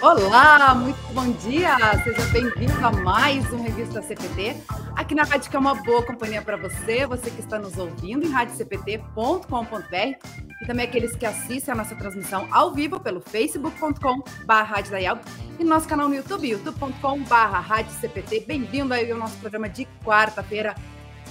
Olá, muito bom dia! Seja bem-vindo a mais um Revista CPT, aqui na Rádio que é uma boa companhia para você, você que está nos ouvindo em radiocpt.com.br e também aqueles que assistem a nossa transmissão ao vivo pelo facebook.com.br e no nosso canal no YouTube, youtube.com.br Bem-vindo aí ao nosso programa de quarta-feira,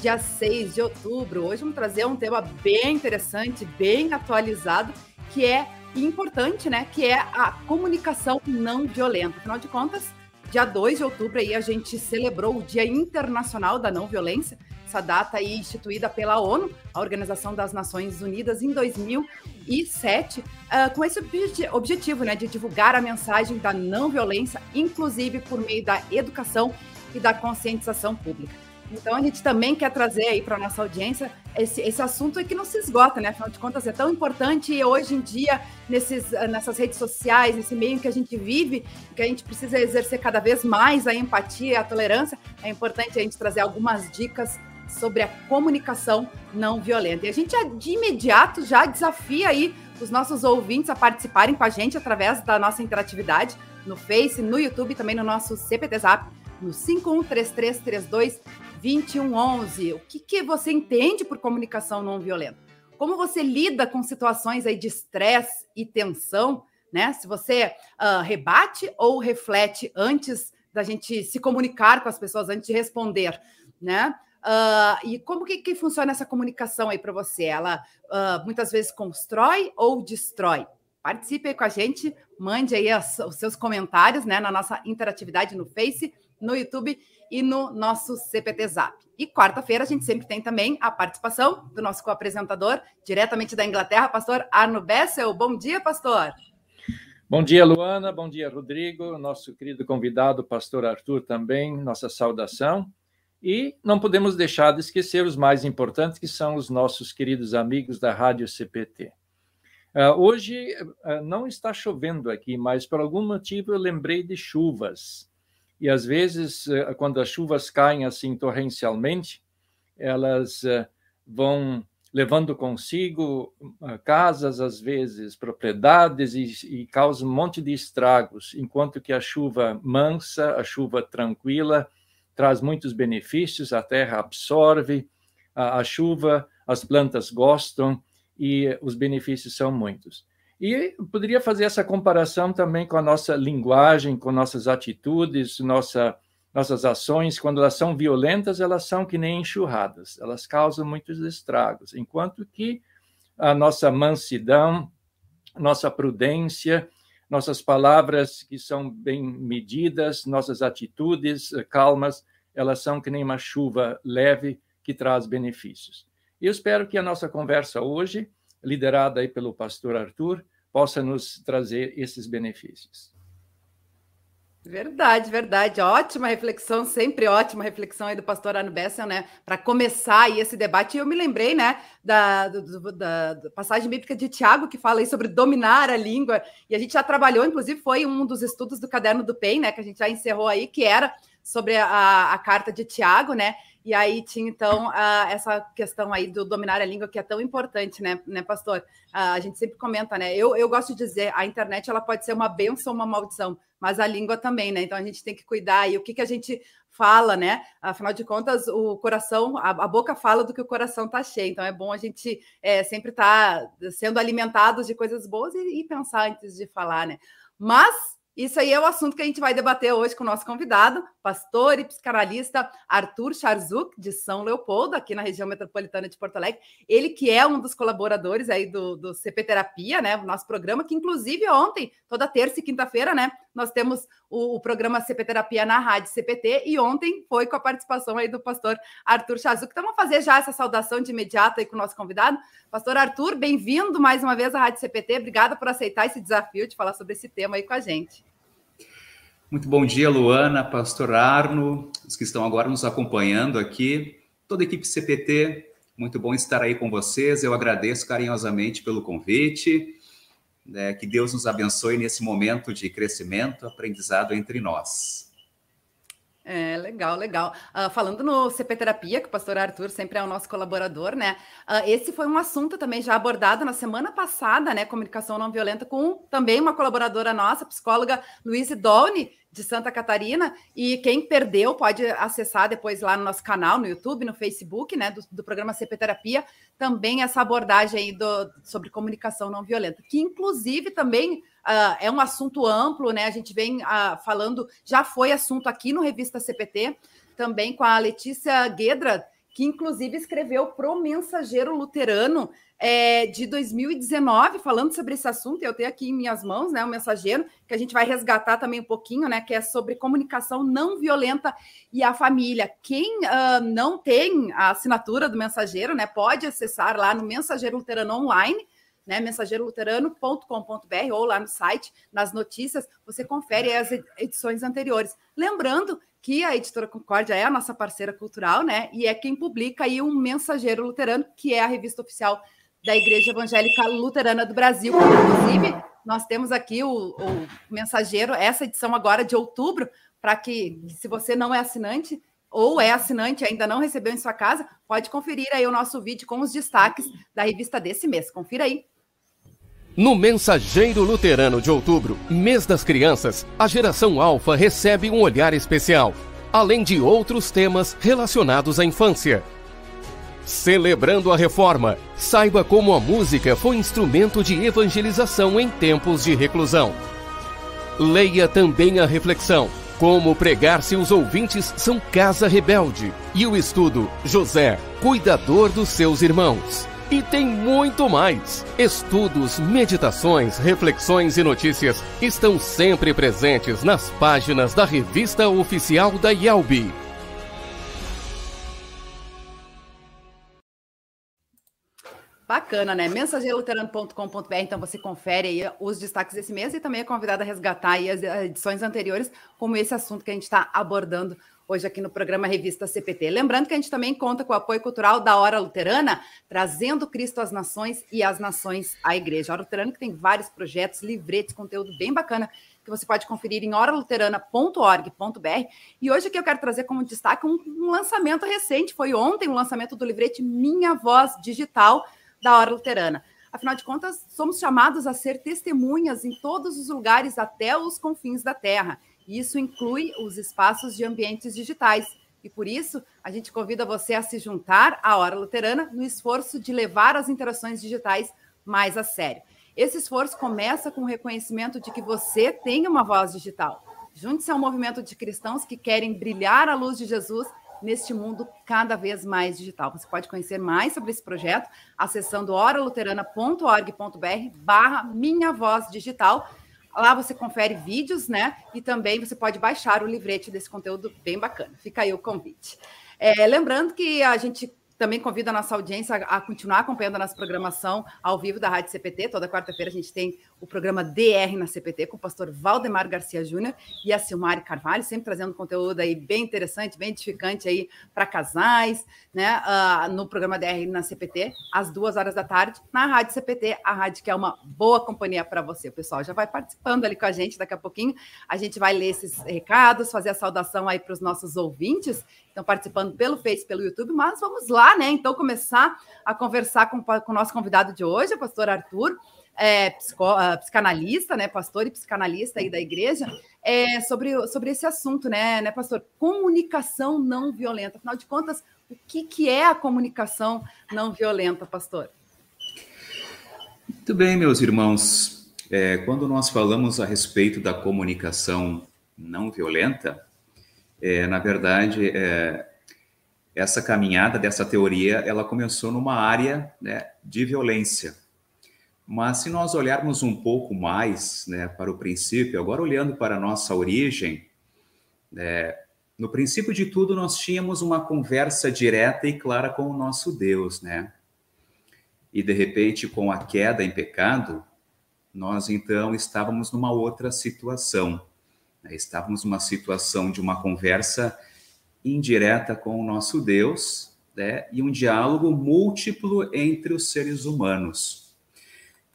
dia 6 de outubro. Hoje vamos trazer um tema bem interessante, bem atualizado, que é importante, né? Que é a comunicação não violenta. Afinal de contas, dia 2 de outubro aí a gente celebrou o Dia Internacional da Não Violência, essa data aí instituída pela ONU, a Organização das Nações Unidas, em 2007, uh, ah, com esse obje objetivo, né, de divulgar a mensagem da não violência, inclusive por meio da educação e da conscientização pública. Então a gente também quer trazer aí para nossa audiência esse, esse assunto que não se esgota, né? Afinal de contas, é tão importante hoje em dia, nesses, nessas redes sociais, nesse meio que a gente vive, que a gente precisa exercer cada vez mais a empatia a tolerância, é importante a gente trazer algumas dicas sobre a comunicação não violenta. E a gente de imediato já desafia aí os nossos ouvintes a participarem com a gente através da nossa interatividade no Face, no YouTube, também no nosso CPT Zap, no 513332 2111. O que, que você entende por comunicação não violenta? Como você lida com situações aí de estresse e tensão, né? Se você uh, rebate ou reflete antes da gente se comunicar com as pessoas, antes de responder, né? Uh, e como que, que, funciona essa comunicação aí para você? Ela uh, muitas vezes constrói ou destrói? Participe aí com a gente, mande aí as, os seus comentários né, na nossa interatividade no Face, no YouTube e no nosso CPT Zap. E quarta-feira a gente sempre tem também a participação do nosso co-apresentador, diretamente da Inglaterra, pastor Arno Bessel. Bom dia, pastor. Bom dia, Luana. Bom dia, Rodrigo. Nosso querido convidado, pastor Arthur, também. Nossa saudação. E não podemos deixar de esquecer os mais importantes, que são os nossos queridos amigos da Rádio CPT. Uh, ah, hoje uh, não está chovendo aqui, mas por algum motivo eu lembrei de chuvas e às vezes, eh, quando as chuvas caem assim torrencialmente, elas eh, vão levando consigo eh, casas, às vezes propriedades, e, e causam um monte de estragos, enquanto que a chuva mansa, a chuva tranquila, traz muitos benefícios, a terra absorve, a, a chuva, as plantas gostam, e os benefícios são muitos. E poderia fazer essa comparação também com a nossa linguagem, com nossas atitudes, nossa, nossas ações. Quando elas são violentas, elas são que nem enxurradas, elas causam muitos estragos, enquanto que a nossa mansidão, nossa prudência, nossas palavras que são bem medidas, nossas atitudes eh, calmas, elas são que nem uma chuva leve que traz benefícios. Eu espero que a nossa conversa hoje liderada aí pelo pastor Arthur, possa nos trazer esses benefícios. Verdade, verdade. Ótima reflexão, sempre ótima reflexão aí do pastor Arno Bessel, né? Para começar aí esse debate. E eu me lembrei, né, da, do, da, da, passagem bíblica de Tiago, que fala aí sobre dominar a língua. E a gente já trabalhou, inclusive, foi um dos estudos do caderno do PEN, né? Que a gente já encerrou aí, que era sobre a, a carta de Tiago, né? E aí tinha, então, uh, essa questão aí do dominar a língua, que é tão importante, né, né pastor? Uh, a gente sempre comenta, né? Eu, eu gosto de dizer, a internet ela pode ser uma benção ou uma maldição, mas a língua também, né? Então a gente tem que cuidar. E o que, que a gente fala, né? Afinal de contas, o coração, a, a boca fala do que o coração está cheio. Então é bom a gente é, sempre estar tá sendo alimentados de coisas boas e, e pensar antes de falar, né? Mas isso aí é o assunto que a gente vai debater hoje com o nosso convidado, pastor e psicanalista Arthur Charzuk, de São Leopoldo, aqui na região metropolitana de Porto Alegre. Ele que é um dos colaboradores aí do, do CP Terapia, né? O nosso programa, que inclusive ontem, toda terça e quinta-feira, né? Nós temos o, o, programa CP Terapia na Rádio CPT e ontem foi com a participação aí do pastor Arthur Charzuk. Então vamos fazer já essa saudação de imediato aí com o nosso convidado. Pastor Arthur, bem-vindo mais uma vez à Rádio CPT. Obrigada por aceitar esse desafio de falar sobre esse tema aí com a gente. Muito bom dia, Luana, Pastor Arno, os que estão agora nos acompanhando aqui, toda a equipe CPT. Muito bom estar aí com vocês. Eu agradeço carinhosamente pelo convite. Né, que Deus nos abençoe nesse momento de crescimento, aprendizado entre nós. É, legal, legal. Uh, falando no CP Terapia, que o pastor Arthur sempre é o nosso colaborador, né? Uh, esse foi um assunto também já abordado na semana passada, né? Comunicação não violenta, com também uma colaboradora nossa, psicóloga Luíse Dolny, de Santa Catarina. E quem perdeu pode acessar depois lá no nosso canal, no YouTube, no Facebook, né? Do, do programa CP Terapia, também essa abordagem aí do, sobre comunicação não violenta, que inclusive também Uh, é um assunto amplo, né? A gente vem uh, falando, já foi assunto aqui no Revista CPT, também com a Letícia Guedra, que inclusive escreveu pro Mensageiro Luterano é, de 2019, falando sobre esse assunto. Eu tenho aqui em minhas mãos, né, o Mensageiro, que a gente vai resgatar também um pouquinho, né, que é sobre comunicação não violenta e a família. Quem uh, não tem a assinatura do Mensageiro, né, pode acessar lá no Mensageiro Luterano Online né, mensageiroluterano.com.br ou lá no site, nas notícias, você confere as edições anteriores. Lembrando que a Editora Concórdia é a nossa parceira cultural, né, e é quem publica aí o Mensageiro Luterano, que é a revista oficial da Igreja Evangélica Luterana do Brasil. Inclusive, nós temos aqui o, o Mensageiro, essa edição agora de outubro, para que, se você não é assinante, ou é assinante e ainda não recebeu em sua casa, pode conferir aí o nosso vídeo com os destaques da revista desse mês. Confira aí. No Mensageiro Luterano de Outubro, mês das crianças, a geração Alfa recebe um olhar especial, além de outros temas relacionados à infância. Celebrando a reforma, saiba como a música foi instrumento de evangelização em tempos de reclusão. Leia também a reflexão, como pregar se os ouvintes são casa rebelde, e o estudo José, cuidador dos seus irmãos. E tem muito mais. Estudos, meditações, reflexões e notícias estão sempre presentes nas páginas da revista oficial da IALB. Bacana, né? Mensageiroluterano.com.br, então você confere aí os destaques desse mês e também é convidado a resgatar aí as edições anteriores, como esse assunto que a gente está abordando hoje aqui no programa Revista CPT. Lembrando que a gente também conta com o apoio cultural da Hora Luterana, trazendo Cristo às nações e as nações à igreja. A Hora Luterana que tem vários projetos, livretes, conteúdo bem bacana que você pode conferir em horaluterana.org.br. E hoje aqui eu quero trazer como destaque um, um lançamento recente, foi ontem o um lançamento do livrete Minha Voz Digital da Hora Luterana. Afinal de contas, somos chamados a ser testemunhas em todos os lugares até os confins da terra. Isso inclui os espaços de ambientes digitais. E por isso, a gente convida você a se juntar à Hora Luterana no esforço de levar as interações digitais mais a sério. Esse esforço começa com o reconhecimento de que você tem uma voz digital. Junte-se ao movimento de cristãos que querem brilhar a luz de Jesus neste mundo cada vez mais digital. Você pode conhecer mais sobre esse projeto acessando oraluterana.org.br barra Minha Voz Digital Lá você confere vídeos, né? E também você pode baixar o livrete desse conteúdo bem bacana. Fica aí o convite. É, lembrando que a gente também convido a nossa audiência a, continuar acompanhando a nossa programação ao vivo da Rádio CPT. Toda quarta-feira a gente tem o programa DR na CPT com o pastor Valdemar Garcia Júnior e a Silmari Carvalho, sempre trazendo conteúdo aí bem interessante, bem edificante aí para casais, né? Uh, no programa DR na CPT, às duas horas da tarde, na Rádio CPT, a rádio que é uma boa companhia para você. Pessoal já vai participando ali com a gente daqui a pouquinho. A gente vai ler esses recados, fazer a saudação aí para os nossos ouvintes estão participando pelo Face, pelo YouTube, mas vamos lá, né? Então, começar a conversar com, com o nosso convidado de hoje, o pastor Arthur, é, uh, psicanalista, né? Pastor e psicanalista aí da igreja, é, sobre, sobre esse assunto, né, né, pastor? Comunicação não violenta. Afinal de contas, o que, que é a comunicação não violenta, pastor? Muito bem, meus irmãos. É, quando nós falamos a respeito da comunicação não violenta, é, na verdade, é, essa caminhada dessa teoria, ela começou numa área né, de violência. Mas se nós olharmos um pouco mais né, para o princípio, agora olhando para a nossa origem, é, no princípio de tudo nós tínhamos uma conversa direta e clara com o nosso Deus, né? E de repente, com a queda em pecado, nós então estávamos numa outra situação. Né? Estávamos numa situação de uma conversa indireta com o nosso Deus né? e um diálogo múltiplo entre os seres humanos.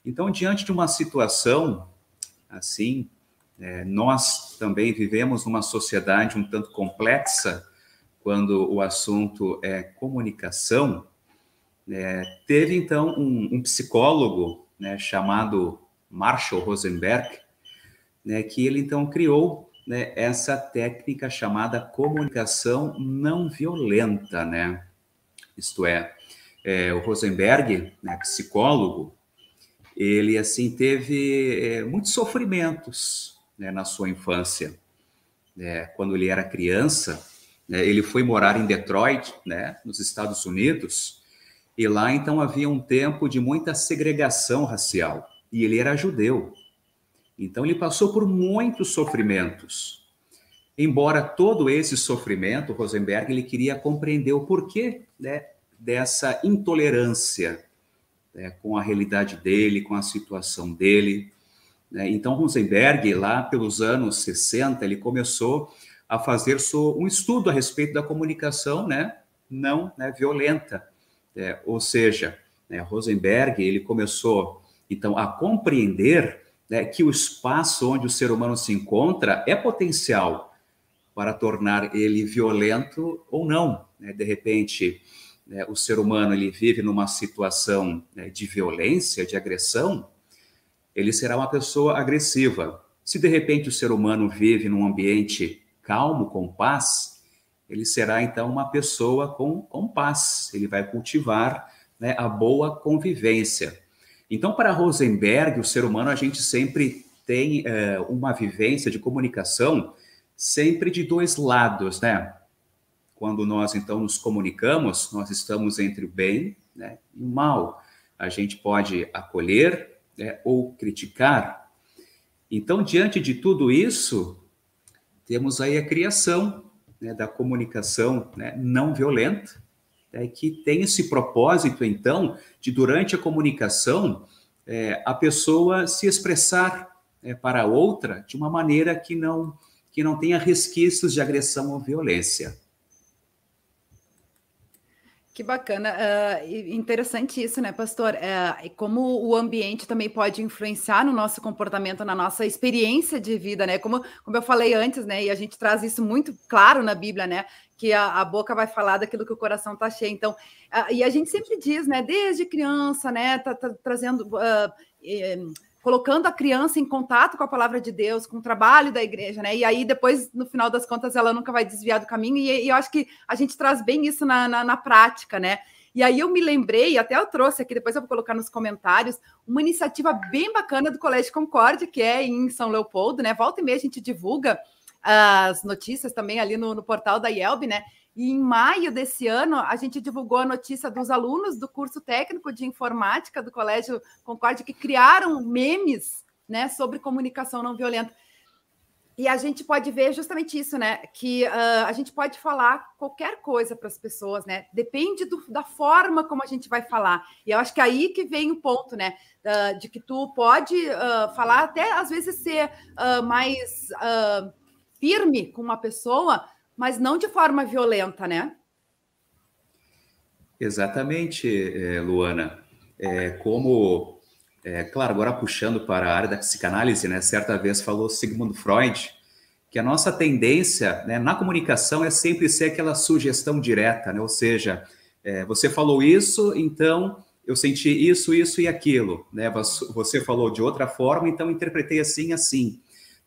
Então, diante de uma situação assim, É, nós também vivemos numa sociedade um tanto complexa quando o assunto é comunicação. É, teve então um, um psicólogo né, chamado Marshall Rosenberg, né, que ele então criou né, essa técnica chamada comunicação não violenta, né? Isto é, é o Rosenberg, né, psicólogo, ele assim teve é, muitos sofrimentos né, na sua infância. É, quando ele era criança, né, ele foi morar em Detroit, né, nos Estados Unidos, e lá então havia um tempo de muita segregação racial. E ele era judeu. Então ele passou por muitos sofrimentos. Embora todo esse sofrimento, Rosenberg ele queria compreender o porquê né, dessa intolerância né, com a realidade dele, com a situação dele. Né? Então Rosenberg, lá pelos anos 60, ele começou a fazer um estudo a respeito da comunicação né, não né, violenta. É, ou seja, né, Rosenberg ele começou então a compreender né, que o espaço onde o ser humano se encontra é potencial para tornar ele violento ou não. Né? De repente, né, o ser humano ele vive numa situação né, de violência, de agressão, ele será uma pessoa agressiva. Se de repente o ser humano vive num ambiente calmo, com paz, ele será então uma pessoa com, com paz. Ele vai cultivar né, a boa convivência. Então, para Rosenberg, o ser humano, a gente sempre tem é, uma vivência de comunicação sempre de dois lados, né? Quando nós, então, nos comunicamos, nós estamos entre o bem né, e o mal. A gente pode acolher né, ou criticar. Então, diante de tudo isso, temos aí a criação né, da comunicação né, não violenta, é, que tem esse propósito, então, de durante a comunicação é, a pessoa se expressar é, para a outra de uma maneira que não, que não tenha resquícios de agressão ou violência. Que bacana, uh, interessante isso, né, pastor? Uh, como o ambiente também pode influenciar no nosso comportamento, na nossa experiência de vida, né? Como, como eu falei antes, né? E a gente traz isso muito claro na Bíblia, né? Que a, a boca vai falar daquilo que o coração está cheio. Então, uh, e a gente sempre diz, né? Desde criança, né? Tá, tá trazendo colocando a criança em contato com a palavra de Deus, com o trabalho da igreja, né? E aí, depois, no final das contas, ela nunca vai desviar do caminho, e, e eu acho que a gente traz bem isso na, na, na, prática, né? E aí eu me lembrei, até eu trouxe aqui, depois eu vou colocar nos comentários, uma iniciativa bem bacana do Colégio Concorde, que é em São Leopoldo, né? Volta e meia a gente divulga as notícias também ali no, no portal da IELB, né? E em maio desse ano, a gente divulgou a notícia dos alunos do curso técnico de informática do Colégio Concórdia que criaram memes né, sobre comunicação não violenta. E a gente pode ver justamente isso, né? Que uh, a gente pode falar qualquer coisa para as pessoas, né? Depende do, da forma como a gente vai falar. E eu acho que é aí que vem o ponto, né? Uh, de que tu pode uh, falar, até às vezes ser mais firme com uma pessoa, mas não de forma violenta, né? Exatamente, eh, Luana. É, como, é, claro, agora puxando para a área da psicanálise, né? Certa vez falou Sigmund Freud que a nossa tendência né, na comunicação é sempre ser aquela sugestão direta, né? Ou seja, é, você falou isso, então eu senti isso, isso e aquilo, né? Você falou de outra forma, então interpretei assim, assim.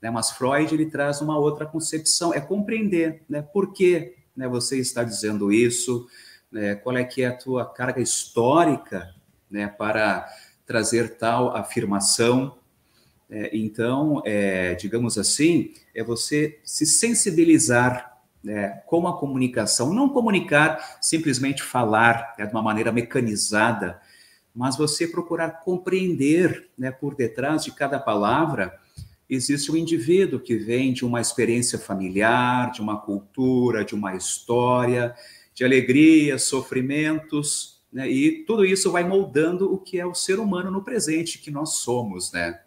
Né? Mas Freud ele traz uma outra concepção, é compreender né, por que né, você está dizendo isso, né, qual é que é a tua carga histórica né, para trazer tal afirmação. É, então, é, digamos assim, é você se sensibilizar né, com a comunicação, não comunicar, simplesmente falar é, de uma maneira mecanizada, mas você procurar compreender né, por detrás de cada palavra existe um indivíduo que vem de uma experiência familiar, de uma cultura, de uma história, de alegrias, sofrimentos, né? E tudo isso vai moldando o que é o ser humano no presente que nós somos, né?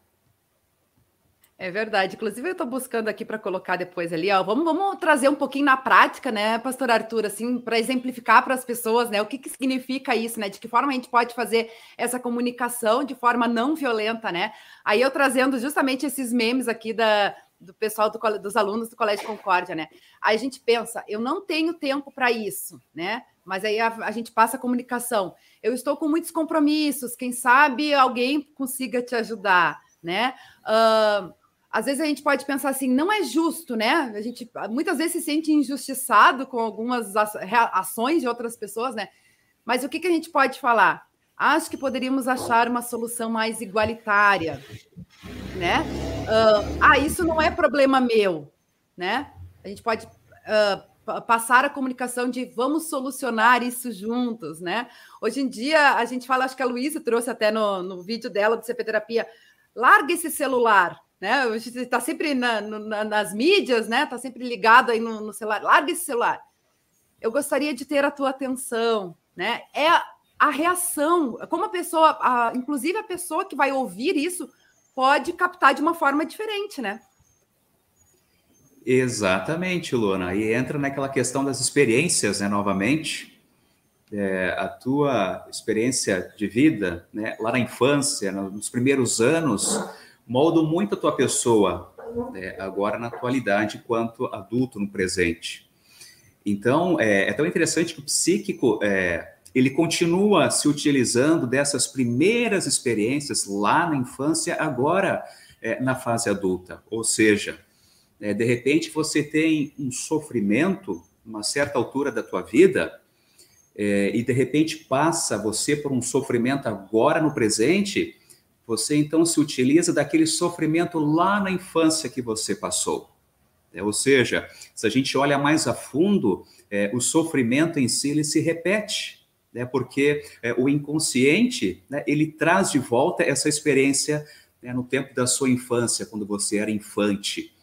É verdade. Inclusive, eu estou buscando aqui para colocar depois ali, ó. Vamos, vamos trazer um pouquinho na prática, né, pastor Arthur, assim, para exemplificar para as pessoas, né, o que, que significa isso, né? De que forma a gente pode fazer essa comunicação de forma não violenta, né? Aí eu trazendo justamente esses memes aqui da, do pessoal do, dos alunos do Colégio Concórdia, né? Aí a gente pensa, eu não tenho tempo para isso, né? Mas aí a, a, gente passa a comunicação. Eu estou com muitos compromissos, quem sabe alguém consiga te ajudar, né? Uh, às vezes a gente pode pensar assim, não é justo, né? A gente muitas vezes se sente injustiçado com algumas ações de outras pessoas, né? Mas o que, que a gente pode falar? Acho que poderíamos achar uma solução mais igualitária, né? Uh, ah, isso não é problema meu, né? A gente pode uh, passar a comunicação de vamos solucionar isso juntos, né? Hoje em dia a gente fala, acho que a Luísa trouxe até no, no vídeo dela do CP Terapia, larga esse celular, né? Está sempre na, na, nas mídias, né? Está sempre ligado aí no, no celular, larga esse celular. Eu gostaria de ter a tua atenção, né? É a reação, como a pessoa, a, inclusive a pessoa que vai ouvir isso, pode captar de uma forma diferente, né? Exatamente, Luana. E entra naquela questão das experiências, né? Novamente, é, a tua experiência de vida, né? Lá na infância, nos primeiros anos, molda muito a tua pessoa, né? agora na atualidade, quanto adulto no presente. Então, é, é tão interessante que o psíquico é, ele continua se utilizando dessas primeiras experiências lá na infância, agora é, na fase adulta. Ou seja, é, de repente você tem um sofrimento, uma certa altura da tua vida, é, e de repente passa você por um sofrimento agora no presente, você então se utiliza daquele sofrimento lá na infância que você passou. É, ou seja, se a gente olha mais a fundo, é, o sofrimento em si ele se repete, né, porque é, o inconsciente né, ele traz de volta essa experiência né, no tempo da sua infância, quando você era infante.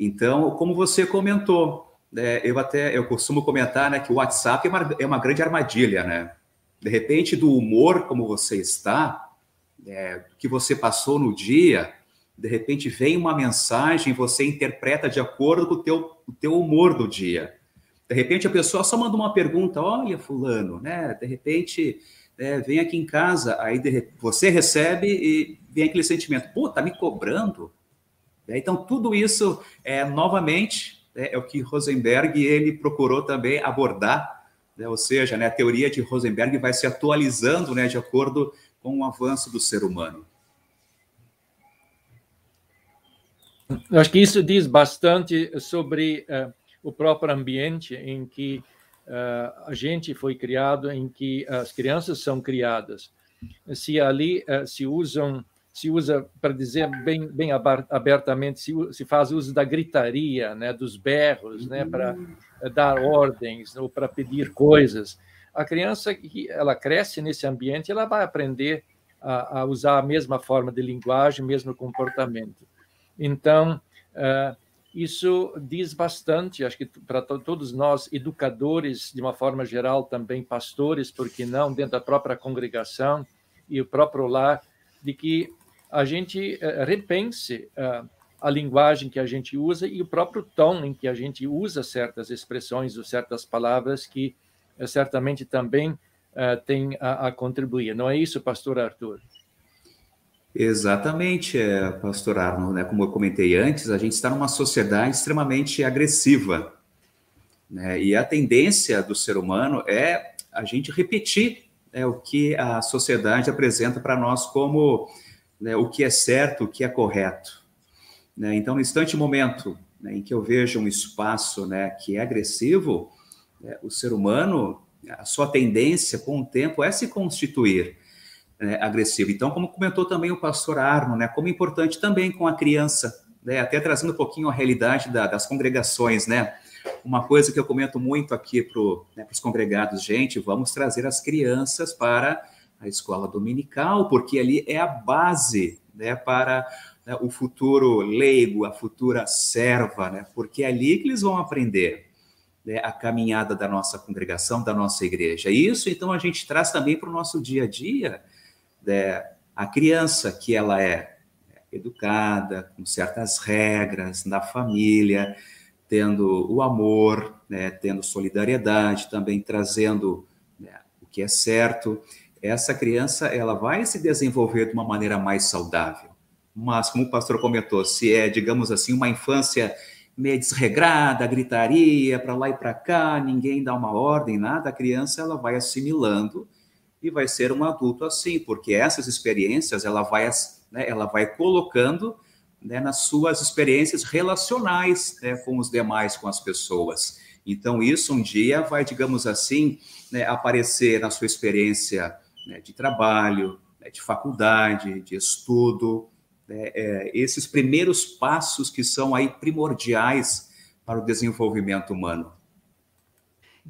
Então, como você comentou, né, eu até eu costumo comentar né, que o WhatsApp é uma, é uma grande armadilha, né? De repente, do humor como você está, é, que você passou no dia, de repente vem uma mensagem, você interpreta de acordo com o teu, o teu humor do dia. De repente a pessoa só manda uma pergunta, olha fulano, né? De repente é, vem aqui em casa, aí de, você recebe e vem aquele sentimento, pô, tá me cobrando? É, então tudo isso é novamente é, é, o que Rosenberg ele procurou também abordar, né? ou seja, né, a teoria de Rosenberg vai se atualizando, né, de acordo com o avanço do ser humano. Eu acho que isso diz bastante sobre uh, o próprio ambiente em que uh, a gente foi criado, em que as crianças são criadas. Se ali uh, se usam, se usa, para dizer bem, bem abertamente, se, se faz uso da gritaria, né, dos berros, né, para dar ordens ou para pedir coisas. A criança que ela cresce nesse ambiente, ela vai aprender a, a usar a mesma forma de linguagem, mesmo comportamento. Então, uh, isso diz bastante, acho que para todos nós, educadores, de uma forma geral, também pastores, porque não, dentro da própria congregação e o próprio lar, de que a gente uh, repense uh, a linguagem que a gente usa e o próprio tom em que a gente usa certas expressões ou certas palavras que certamente também tem a, contribuir. Não é isso, pastor Arthur? Exatamente, pastor Arno, né? Como eu comentei antes, a gente está numa sociedade extremamente agressiva, né? E a tendência do ser humano é a gente repetir né, o que a sociedade apresenta para nós como né, o que é certo, o que é correto. Né? Então, no instante momento né, em que eu vejo um espaço né, que é agressivo, né, o ser humano, a sua tendência com o tempo é se constituir né, agressivo. Então, como comentou também o pastor Arno, como importante também com a criança, até trazendo um pouquinho a realidade da, das congregações, né? Uma coisa que eu comento muito aqui para os congregados, gente, vamos trazer as crianças para a escola dominical, porque ali é a base né, para né, o futuro leigo, a futura serva, né, porque é ali que eles vão aprender né, a caminhada da nossa congregação, da nossa igreja. Isso, então, a gente traz também para o nosso dia a dia, né, a criança que ela é educada, com certas regras na família, tendo o amor, né, tendo solidariedade, também trazendo né, o que é certo, essa criança ela vai se desenvolver de uma maneira mais saudável. mas como o pastor comentou, se é, digamos assim, uma infância meio desregrada, gritaria para lá e para cá, ninguém dá uma ordem, nada, a criança ela vai assimilando e vai ser um adulto assim, porque essas experiências ela vai, né, ela vai colocando né, nas suas experiências relacionais né, com os demais, com as pessoas. Então, isso um dia vai, digamos assim, né, aparecer na sua experiência né, de trabalho, né, de faculdade, de estudo, né, é, esses primeiros passos que são aí primordiais para o desenvolvimento humano.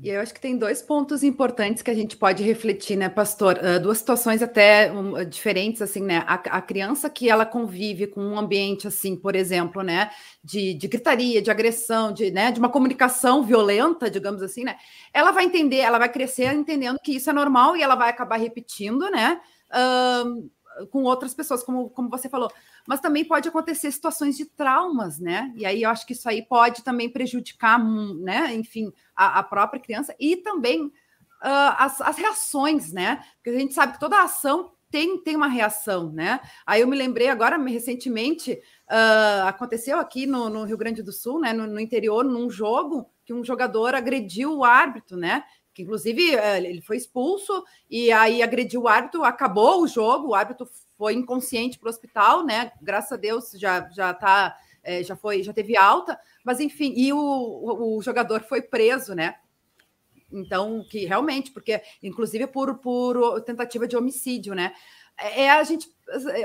E eu acho que tem dois pontos importantes que a gente pode refletir, né, pastor? Uh, duas situações até um, diferentes, assim, né? A, a, criança que ela convive com um ambiente, assim, por exemplo, né, de, de, gritaria, de agressão, de, né, de uma comunicação violenta, digamos assim, né? Ela vai entender, ela vai crescer entendendo que isso é normal e ela vai acabar repetindo, né? Uh, com outras pessoas, como, como você falou. Mas também pode acontecer situações de traumas, né? E aí eu acho que isso aí pode também prejudicar, hum, né? Enfim, a, a própria criança e também uh, as, as reações, né? Porque a gente sabe que toda ação tem, tem uma reação, né? Aí eu me lembrei agora, recentemente, uh, aconteceu aqui no, no, Rio Grande do Sul, né? No, no interior, num jogo, que um jogador agrediu o árbitro, né? Que inclusive eh, ele foi expulso e aí agrediu o árbitro, acabou o jogo, o árbitro foi inconsciente para o hospital, né? Graças a Deus já já tá, é, já foi, já teve alta, mas enfim, e o, o, o, jogador foi preso, né? Então, que realmente, porque inclusive por, por tentativa de homicídio, né? É, é a gente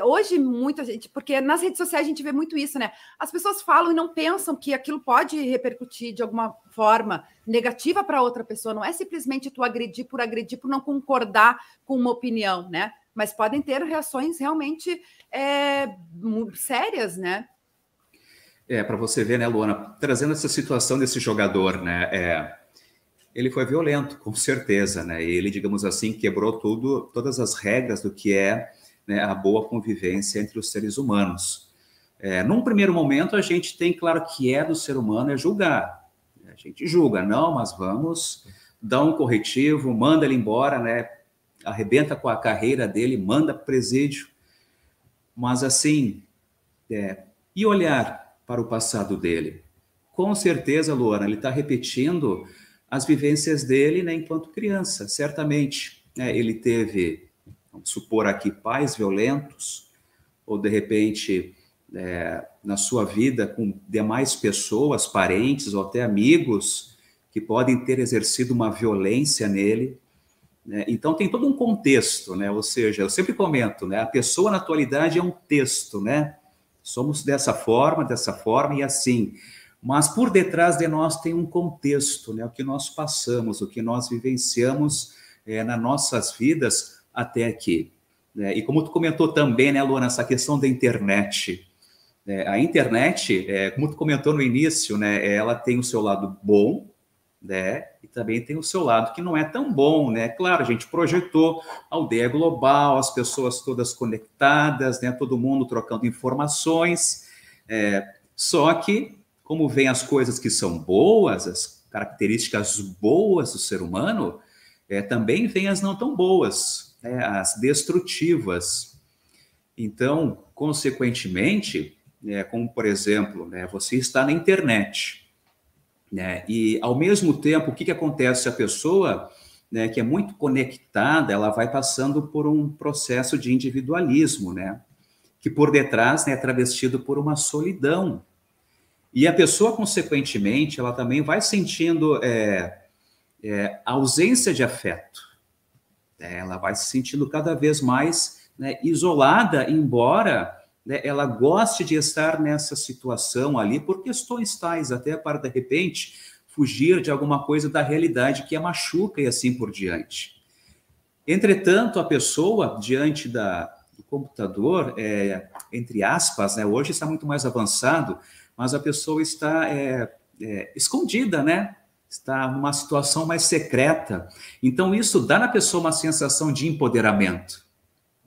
hoje muita gente, porque nas redes sociais a gente vê muito isso, né? As pessoas falam e não pensam que aquilo pode repercutir de alguma forma negativa para outra pessoa. Não é simplesmente tu agredir por agredir, por não concordar com uma opinião, né? Mas podem ter reações realmente é, sérias, né? É, para você ver, né, Luana, trazendo essa situação desse jogador, né? É, ele foi violento, com certeza, né? Ele, digamos assim, quebrou tudo, todas as regras do que é né, a boa convivência entre os seres humanos. É, num primeiro momento, a gente tem claro que é do ser humano é julgar. A gente julga, não, mas vamos dar um corretivo, manda ele embora, né? Arrebenta com a carreira dele, manda presídio. Mas assim, é, e olhar para o passado dele? Com certeza, Luana, ele está repetindo as vivências dele né, enquanto criança. Certamente, né, ele teve, vamos supor aqui, pais violentos, ou de repente, é, na sua vida, com demais pessoas, parentes ou até amigos, que podem ter exercido uma violência nele. Né? Então, tem todo um contexto, né? ou seja, eu sempre comento, né? a pessoa na atualidade é um texto, né? Somos dessa forma, dessa forma e assim. Mas por detrás de nós tem um contexto, né? O que nós passamos, o que nós vivenciamos é, nas nossas vidas até aqui. Né? E como tu comentou também, né, Luana, essa questão da internet. É, a internet, é, como tu comentou no início, né, ela tem o seu lado bom, né, e também tem o seu lado que não é tão bom, né? Claro, a gente projetou a aldeia global, as pessoas todas conectadas, né, todo mundo trocando informações, é, só que como vem as coisas que são boas, as características boas do ser humano, é, também vem as não tão boas, né, as destrutivas. Então, consequentemente, é, como por exemplo, né, você está na internet, né, e ao mesmo tempo, o que, que acontece? A pessoa né, que é muito conectada, ela vai passando por um processo de individualismo, né, que por detrás né, é travestido por uma solidão, e a pessoa, consequentemente, ela também vai sentindo é, é, ausência de afeto. É, ela vai se sentindo cada vez mais né, isolada, embora né, ela goste de estar nessa situação ali por questões tais, até para, de repente, fugir de alguma coisa da realidade que a machuca e assim por diante. Entretanto, a pessoa, diante da, do computador, é, entre aspas, né, hoje está muito mais avançado, mas a pessoa está é, é, escondida, né? Está numa situação mais secreta. Então, isso dá na pessoa uma sensação de empoderamento.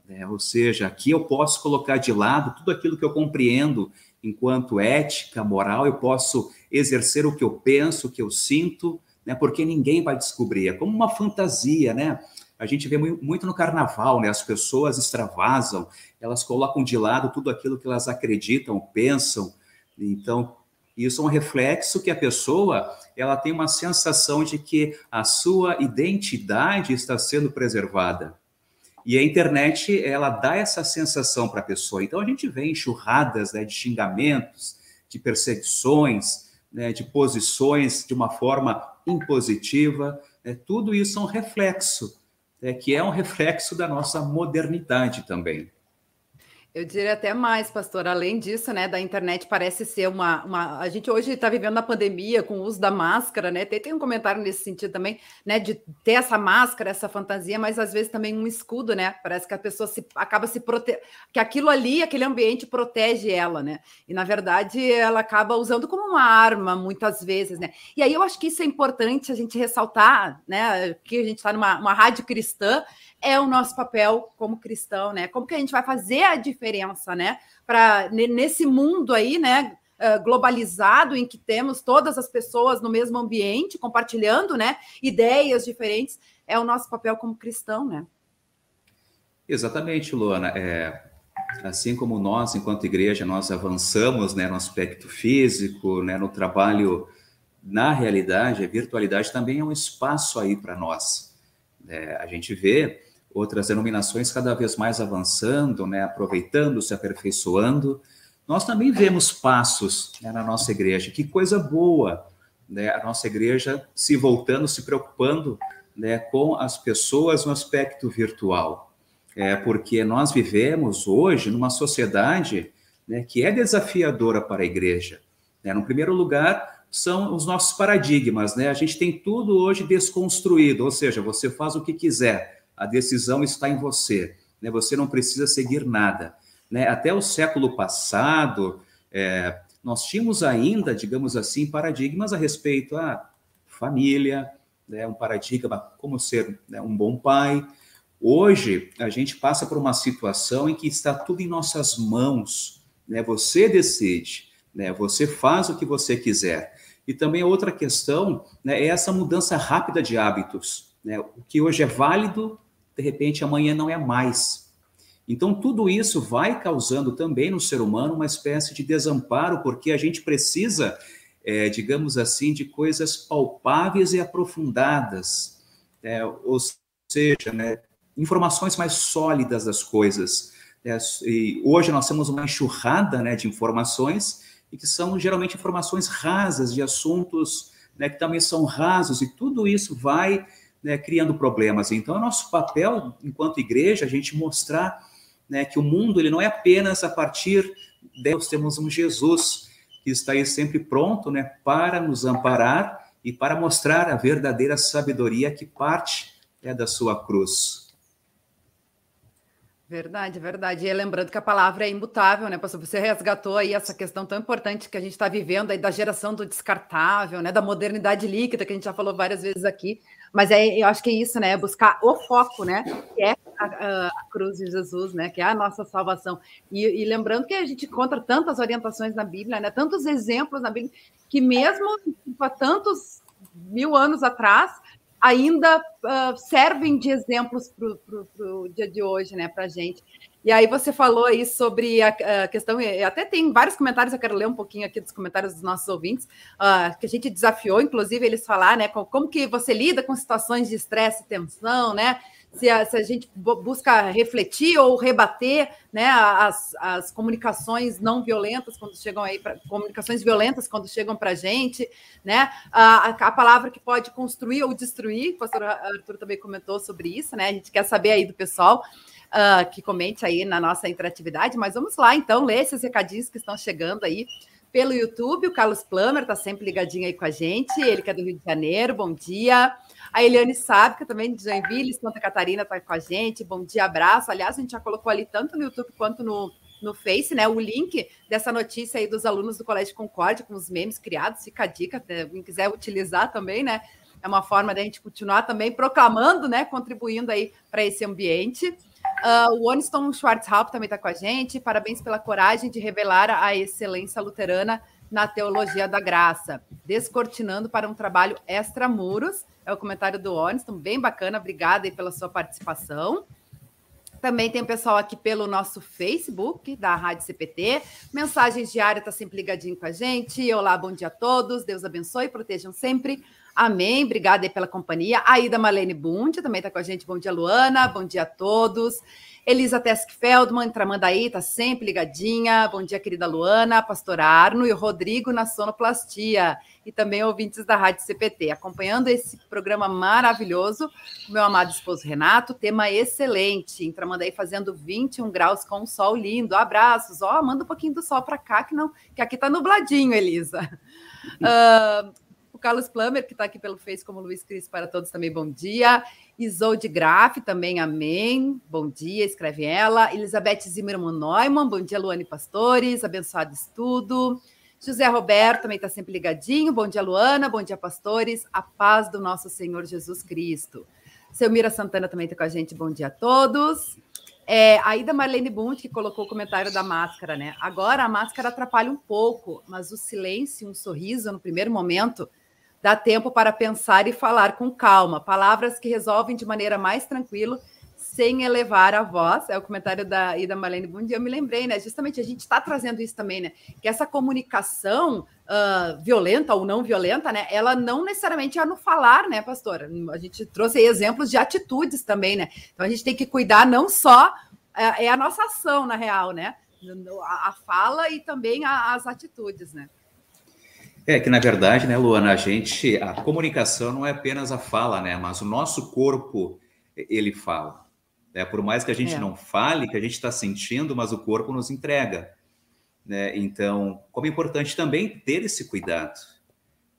Né? Ou seja, aqui eu posso colocar de lado tudo aquilo que eu compreendo enquanto ética, moral, eu posso exercer o que eu penso, o que eu sinto, né? porque ninguém vai descobrir. É como uma fantasia, né? a gente vê muito no carnaval, né? As pessoas extravasam, elas colocam de lado tudo aquilo que elas acreditam, pensam. Então, isso é um reflexo que a pessoa ela tem uma sensação de que a sua identidade está sendo preservada. E a internet ela dá essa sensação para a pessoa. Então a gente vê enxurradas né, de xingamentos, de perseguições, né, de posições de uma forma impositiva. Né, tudo isso é um reflexo, né, que é um reflexo da nossa modernidade também. Eu diria até mais, pastor. Além disso, né, da internet parece ser uma. uma... A gente hoje está vivendo a pandemia com o uso da máscara, né? Tem, tem um comentário nesse sentido também, né? De ter essa máscara, essa fantasia, mas às vezes também um escudo, né? Parece que a pessoa se, acaba se protegendo, que aquilo ali, aquele ambiente protege ela, né? E na verdade ela acaba usando como uma arma muitas vezes, né? E aí eu acho que isso é importante a gente ressaltar, né? Que a gente está numa rádio cristã é o nosso papel como cristão, né? Como que a gente vai fazer a diferença, né? Para nesse mundo aí, né? globalizado em que temos todas as pessoas no mesmo ambiente compartilhando, né? Ideias diferentes é o nosso papel como cristão, né? Exatamente, Luana. É, assim como nós, enquanto igreja, nós avançamos, né, no aspecto físico, né, no trabalho na realidade, a virtualidade também é um espaço aí para nós. É, a gente vê outras denominações cada vez mais avançando, né, aproveitando, se aperfeiçoando. Nós também vemos passos né, na nossa igreja. Que coisa boa, né, a nossa igreja se voltando, se preocupando né, com as pessoas no aspecto virtual. É porque nós vivemos hoje numa sociedade né, que é desafiadora para a igreja. Né? No primeiro lugar, são os nossos paradigmas. Né? A gente tem tudo hoje desconstruído, ou seja, você faz o que quiser a decisão está em você. Né? Você não precisa seguir nada. Né? Até o século passado, é, nós tínhamos ainda, digamos assim, paradigmas a respeito à família, né? um paradigma como ser né, um bom pai. Hoje, a gente passa por uma situação em que está tudo em nossas mãos. Né? Você decide, né? você faz o que você quiser. E também outra questão né, é essa mudança rápida de hábitos. Né? O que hoje é válido de repente amanhã não é mais. Então, tudo isso vai causando também no ser humano uma espécie de desamparo, porque a gente precisa, é, digamos assim, de coisas palpáveis e aprofundadas, é, ou seja, né, informações mais sólidas das coisas. É, e hoje nós temos uma enxurrada né, de informações e que são geralmente informações rasas de assuntos né, que também são rasos, e tudo isso vai né, criando problemas. Então, é nosso papel, enquanto igreja, a gente mostrar né, que o mundo ele não é apenas a partir de Deus, temos um Jesus que está aí sempre pronto né, para nos amparar e para mostrar a verdadeira sabedoria que parte né, da sua cruz. Verdade, verdade. E lembrando que a palavra é imutável, né, pastor? Você resgatou aí essa questão tão importante que a gente está vivendo aí da geração do descartável, né, da modernidade líquida, que a gente já falou várias vezes aqui. Mas é, eu acho que é isso, né? É buscar o foco, né? Que é a, a, cruz de Jesus, né? Que é a nossa salvação. E, e, lembrando que a gente encontra tantas orientações na Bíblia, né? Tantos exemplos na Bíblia, que mesmo há tantos mil anos atrás, ainda uh, servem de exemplos para o dia de hoje, né? Para a gente. E aí você falou aí sobre a, questão, até tem vários comentários, eu quero ler um pouquinho aqui dos comentários dos nossos ouvintes, uh, que a gente desafiou, inclusive, eles falar, né, como, como que você lida com situações de estresse e tensão, né? Se a, se a, gente busca refletir ou rebater né, as, as comunicações não violentas quando chegam aí, pra, comunicações violentas quando chegam para a gente, né? A, a, palavra que pode construir ou destruir, o pastor Arthur também comentou sobre isso, né? A gente quer saber aí do pessoal uh, que comente aí na nossa interatividade. Mas vamos lá, então, ler esses recadinhos que estão chegando aí pelo YouTube. O Carlos Plummer está sempre ligadinho aí com a gente, ele que é do Rio de Janeiro, bom dia. A Eliane Sábica, também de Joinville, Santa Catarina, está com a gente, bom dia, abraço. Aliás, a gente já colocou ali tanto no YouTube quanto no, no Face, né? O link dessa notícia aí dos alunos do Colégio Concórdia, com os memes criados, fica a dica, quem quiser utilizar também, né? É uma forma da gente continuar também proclamando, né? Contribuindo aí para esse ambiente. Uh, o Oniston Schwarzhaupt também está com a gente. Parabéns pela coragem de revelar a excelência luterana na teologia da graça, descortinando para um trabalho extramuros. É o comentário do Oniston, bem bacana. Obrigada aí pela sua participação. Também tem o pessoal aqui pelo nosso Facebook da Rádio CPT. Mensagens diárias, tá sempre ligadinho com a gente. Olá, bom dia a todos. Deus abençoe, protejam sempre. Amém. Obrigada aí pela companhia. Aida Marlene Bund também está com a gente. Bom dia, Luana. Bom dia a todos. Elisa Tesk Feldman, Tramandaí, está sempre ligadinha. Bom dia, querida Luana, Pastor Arno e o Rodrigo na Sonoplastia. E também ouvintes da Rádio CPT, acompanhando esse programa maravilhoso. Meu amado esposo Renato, tema excelente. Tramandaí fazendo 21 graus com um sol lindo. Abraços. Ó, oh, manda um pouquinho do sol para cá, que não, que aqui está nubladinho, Elisa. Uh, Carlos Plummer, que está aqui pelo Face como Luiz Cris para todos também, bom dia. Isolde Graf, também amém. Bom dia, escreve ela. Elizabeth Zimmermann Neumann, bom dia, Luane Pastores, abençoado estudo. José Roberto também está sempre ligadinho. Bom dia, Luana. Bom dia, pastores. A paz do nosso Senhor Jesus Cristo. Selmira Santana também está com a gente. Bom dia a todos. É, aí da Marlene Bunt, que colocou o comentário da máscara, né? Agora a máscara atrapalha um pouco, mas o silêncio, um sorriso no primeiro momento, Dá tempo para pensar e falar com calma, palavras que resolvem de maneira mais tranquila, sem elevar a voz. É o comentário da Ida Marlene Bundi. Eu me lembrei, né? Justamente a gente está trazendo isso também, né? Que essa comunicação uh, violenta ou não violenta, né? Ela não necessariamente é no falar, né, pastora? A gente trouxe exemplos de atitudes também, né? Então a gente tem que cuidar não só uh, é a nossa ação, na real, né? A, fala e também as atitudes, né? É que, na verdade, né, Luana, a gente, a comunicação não é apenas a fala, né, mas o nosso corpo, ele fala. Né? Por mais que a gente é. não fale, que a gente está sentindo, mas o corpo nos entrega. Né? Então, como é importante também ter esse cuidado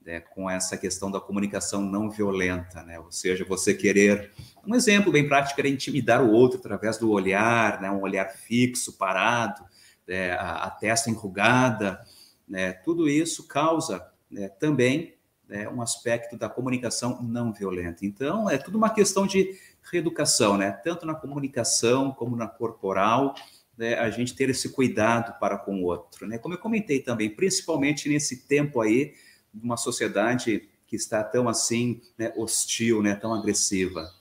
né, com essa questão da comunicação não violenta, né? Ou seja, você querer. Um exemplo bem prático era intimidar o outro através do olhar, né? um olhar fixo, parado, né? a, a testa enrugada. Né? Tudo isso causa né, também né, um aspecto da comunicação não violenta. Então, é tudo uma questão de reeducação, né? tanto na comunicação como na corporal, né, a gente ter esse cuidado para com o outro. Né? Como eu comentei também, principalmente nesse tempo aí, de uma sociedade que está tão assim né, hostil, né, tão agressiva.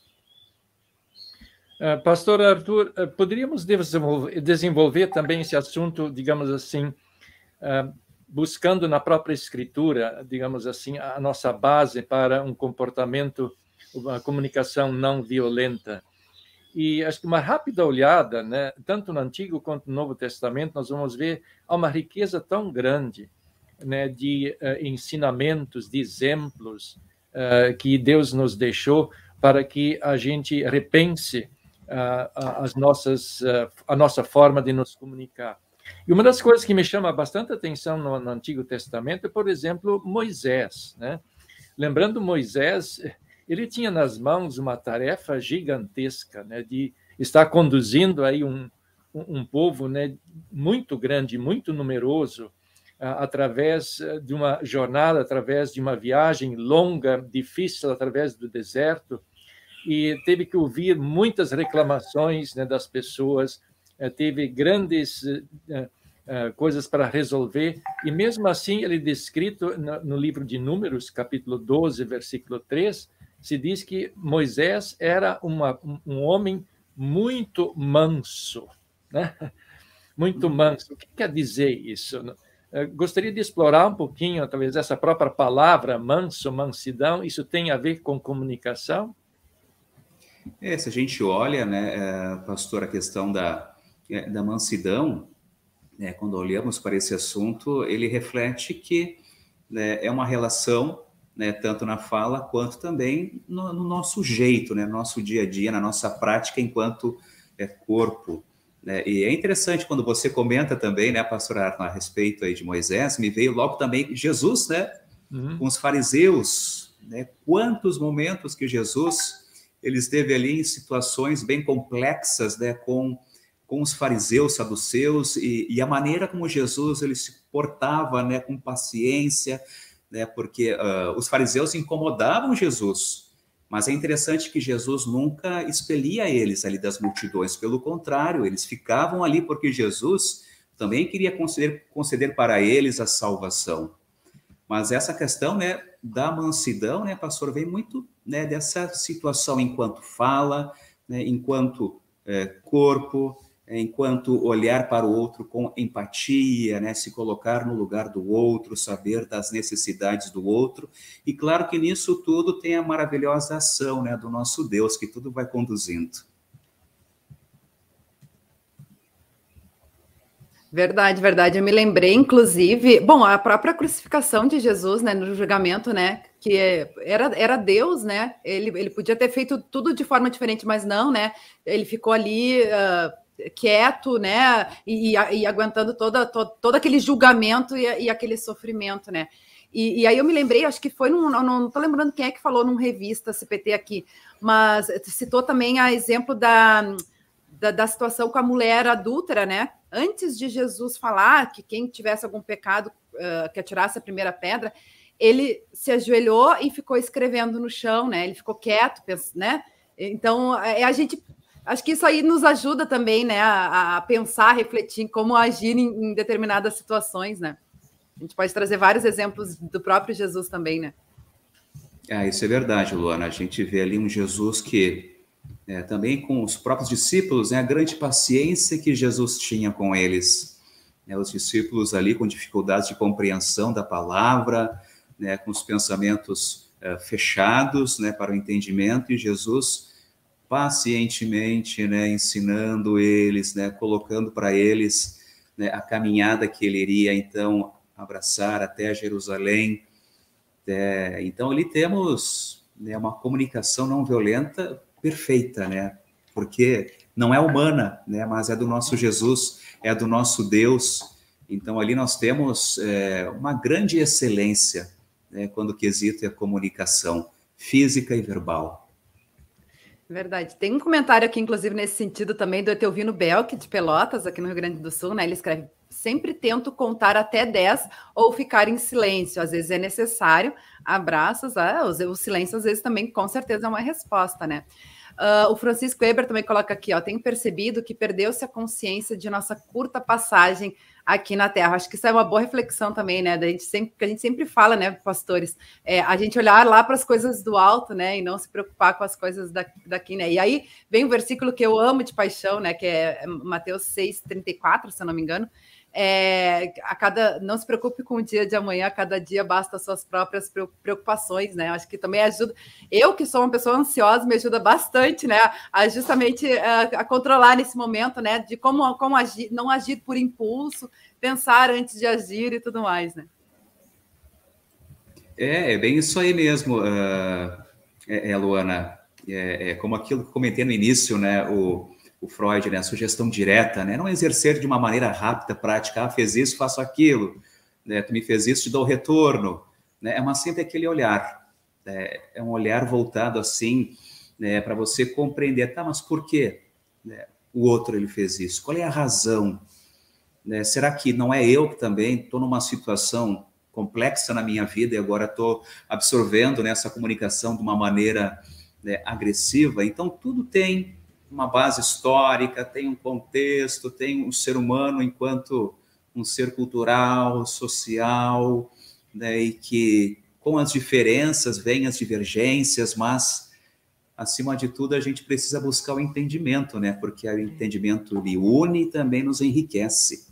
Uh, Pastor Arthur, uh, poderíamos desenvolver, desenvolver, também esse assunto, digamos assim, uh, buscando na própria escritura, digamos assim, a nossa base para um comportamento, uma comunicação não violenta. E acho que uma rápida olhada, né, tanto no Antigo quanto no Novo Testamento, nós vamos ver há uma riqueza tão grande né, de uh, ensinamentos, de exemplos uh, que Deus nos deixou para que a gente repense uh, as nossas, a nossa forma de nos comunicar. E uma das coisas que me chama bastante atenção no, no Antigo Testamento é, por exemplo, Moisés. Né? Lembrando Moisés, ele tinha nas mãos uma tarefa gigantesca né, de estar conduzindo aí um, um, povo né, muito grande, muito numeroso, através de uma jornada, através de uma viagem longa, difícil, através do deserto, e teve que ouvir muitas reclamações né, das pessoas, eh, teve grandes eh, eh, coisas para resolver, e mesmo assim ele é descrito no livro de Números, capítulo 12, versículo 3, se diz que Moisés era uma, um homem muito manso, né? muito uhum. manso. O que quer dizer isso? gostaria de explorar um pouquinho, talvez, essa própria palavra, manso, mansidão, isso tem a ver com comunicação? É, se a gente olha, né, pastor, a questão da, da mansidão, né, quando olhamos para esse assunto, ele reflete que né, é uma relação, né, tanto na fala quanto também no, no, nosso jeito, né, no nosso dia a dia, na nossa prática enquanto é, corpo. Né? E é interessante quando você comenta também, né, pastor Arno, a respeito aí de Moisés, me veio logo também Jesus, né, uhum. com os fariseus, né, quantos momentos que Jesus ele esteve ali em situações bem complexas, né, com com os fariseus, saduceus e, e, a maneira como Jesus ele se portava, né, com paciência, né, porque uh, os fariseus incomodavam Jesus, mas é interessante que Jesus nunca expelia eles ali das multidões, pelo contrário, eles ficavam ali porque Jesus também queria conceder, conceder para eles a salvação. Mas essa questão, né, da mansidão, né, pastor, vem muito né, dessa situação enquanto fala, né, enquanto é, corpo, enquanto olhar para o outro com empatia, né, se colocar no lugar do outro, saber das necessidades do outro. E claro que nisso tudo tem a maravilhosa ação né, do nosso Deus, que tudo vai conduzindo. Verdade, verdade. Eu me lembrei, inclusive, bom, a própria crucificação de Jesus, né, no julgamento, né, que era, era Deus, né, ele, ele podia ter feito tudo de forma diferente, mas não, né, ele ficou ali uh, quieto, né, e, e, aguentando toda, todo, todo aquele julgamento e, e aquele sofrimento, né. E, e, aí eu me lembrei, acho que foi num, não, tô lembrando quem é que falou num revista CPT aqui, mas citou também a exemplo da, da, da situação com a mulher adúltera, né, antes de Jesus falar que quem tivesse algum pecado uh, que atirasse a primeira pedra, ele se ajoelhou e ficou escrevendo no chão, né? Ele ficou quieto, né? Então, é, a gente acho que isso aí nos ajuda também, né, a, a pensar, refletir como agir em, em, determinadas situações, né? A gente pode trazer vários exemplos do próprio Jesus também, né? É, isso é verdade, Luana. A gente vê ali um Jesus que é, também com os próprios discípulos, né, a grande paciência que Jesus tinha com eles. Né, os discípulos ali com dificuldades de compreensão da palavra, né, com os pensamentos é, fechados né, para o entendimento, e Jesus pacientemente né, ensinando eles, né, colocando para eles né, a caminhada que ele iria então abraçar até Jerusalém. É, então ali temos né, uma comunicação não violenta perfeita, né? Porque não é humana, né? Mas é do nosso Jesus, é do nosso Deus. Então ali nós temos é, uma grande excelência né, quando o quesito é a comunicação física e verbal. Verdade. Tem um comentário aqui, inclusive, nesse sentido também, do Etelvino Belk, de Pelotas, aqui no Rio Grande do Sul, né? Ele escreve: sempre tento contar até 10 ou ficar em silêncio. Às vezes é necessário. Abraços. Ah, o silêncio, às vezes, também, com certeza, é uma resposta, né? Uh, o Francisco Weber também coloca aqui, ó, tenho percebido que perdeu-se a consciência de nossa curta passagem aqui na Terra. Acho que isso é uma boa reflexão também, né? Da gente sempre, que a gente sempre fala, né, pastores, é, a gente olhar lá para as coisas do alto, né, e não se preocupar com as coisas daqui, né? E aí vem um versículo que eu amo de paixão, né, que é Mateus 6:34, se eu não me engano, é, a cada não se preocupe com o dia de amanhã, cada dia basta as suas próprias preocupações, né? Acho que também ajuda. Eu, que sou uma pessoa ansiosa, me ajuda bastante, né? A justamente a, a controlar nesse momento, né? De como, como agir, não agir por impulso, pensar antes de agir e tudo mais, né? É, é bem isso aí mesmo, uh, é, é, Luana. É, é, como aquilo que comentei no início, né? O, o Freud, né? A sugestão direta, né? Não exercer de uma maneira rápida, prática. Ah, fez isso, faço aquilo. Né? Tu me fez isso, te dou o retorno. Né? É uma sempre aquele olhar. Né? É um olhar voltado assim, né? Para você compreender, tá? Mas por quê? Né? O outro ele fez isso. Qual é a razão? Né? Será que não é eu que também estou numa situação complexa na minha vida e agora estou absorvendo né, comunicação de uma maneira né, agressiva? Então tudo tem uma base histórica, tem um contexto, tem um ser humano enquanto um ser cultural, social, né, e que com as diferenças vêm as divergências, mas acima de tudo a gente precisa buscar o entendimento, né? Porque o entendimento lhe une e também nos enriquece.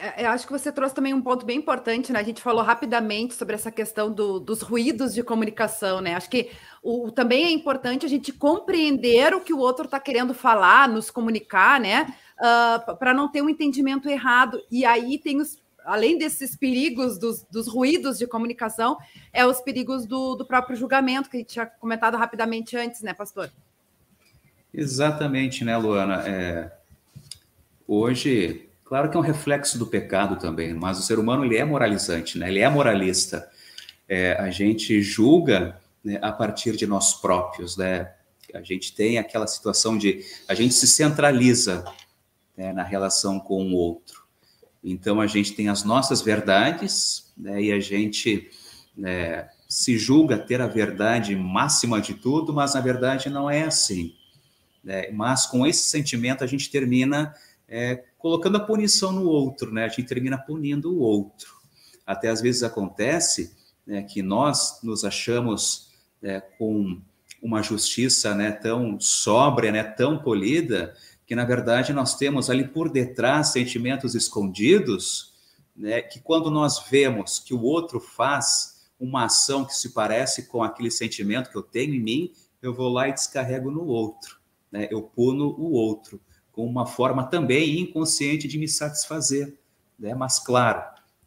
É, eu acho que você trouxe também um ponto bem importante, né? A gente falou rapidamente sobre essa questão do, dos ruídos de comunicação, né? Acho que o, também é importante a gente compreender o que o outro está querendo falar, nos comunicar, né? Uh, para não ter um entendimento errado. E aí tem os, além desses perigos dos, dos ruídos de comunicação, é os perigos do, do próprio julgamento, que a gente tinha comentado rapidamente antes, né, pastor? Exatamente, né, Luana? É... Hoje Claro que é um reflexo do pecado também, mas o ser humano ele é moralizante, né? ele é moralista. É, a gente julga né, a partir de nós próprios, né? A gente tem aquela situação de a gente se centraliza né, na relação com o outro. Então a gente tem as nossas verdades né, e a gente né, se julga ter a verdade máxima de tudo, mas na verdade não é assim. Né? Mas com esse sentimento a gente termina é, colocando a punição no outro, né? A gente termina punindo o outro. Até às vezes acontece né, que nós nos achamos né, com uma justiça né, tão sóbria, né, tão polida, que na verdade nós temos ali por detrás sentimentos escondidos, né, que quando nós vemos que o outro faz uma ação que se parece com aquele sentimento que eu tenho em mim, eu vou lá e descarrego no outro, né, eu puno o outro, uma forma também inconsciente de me satisfazer. Né, mas claro,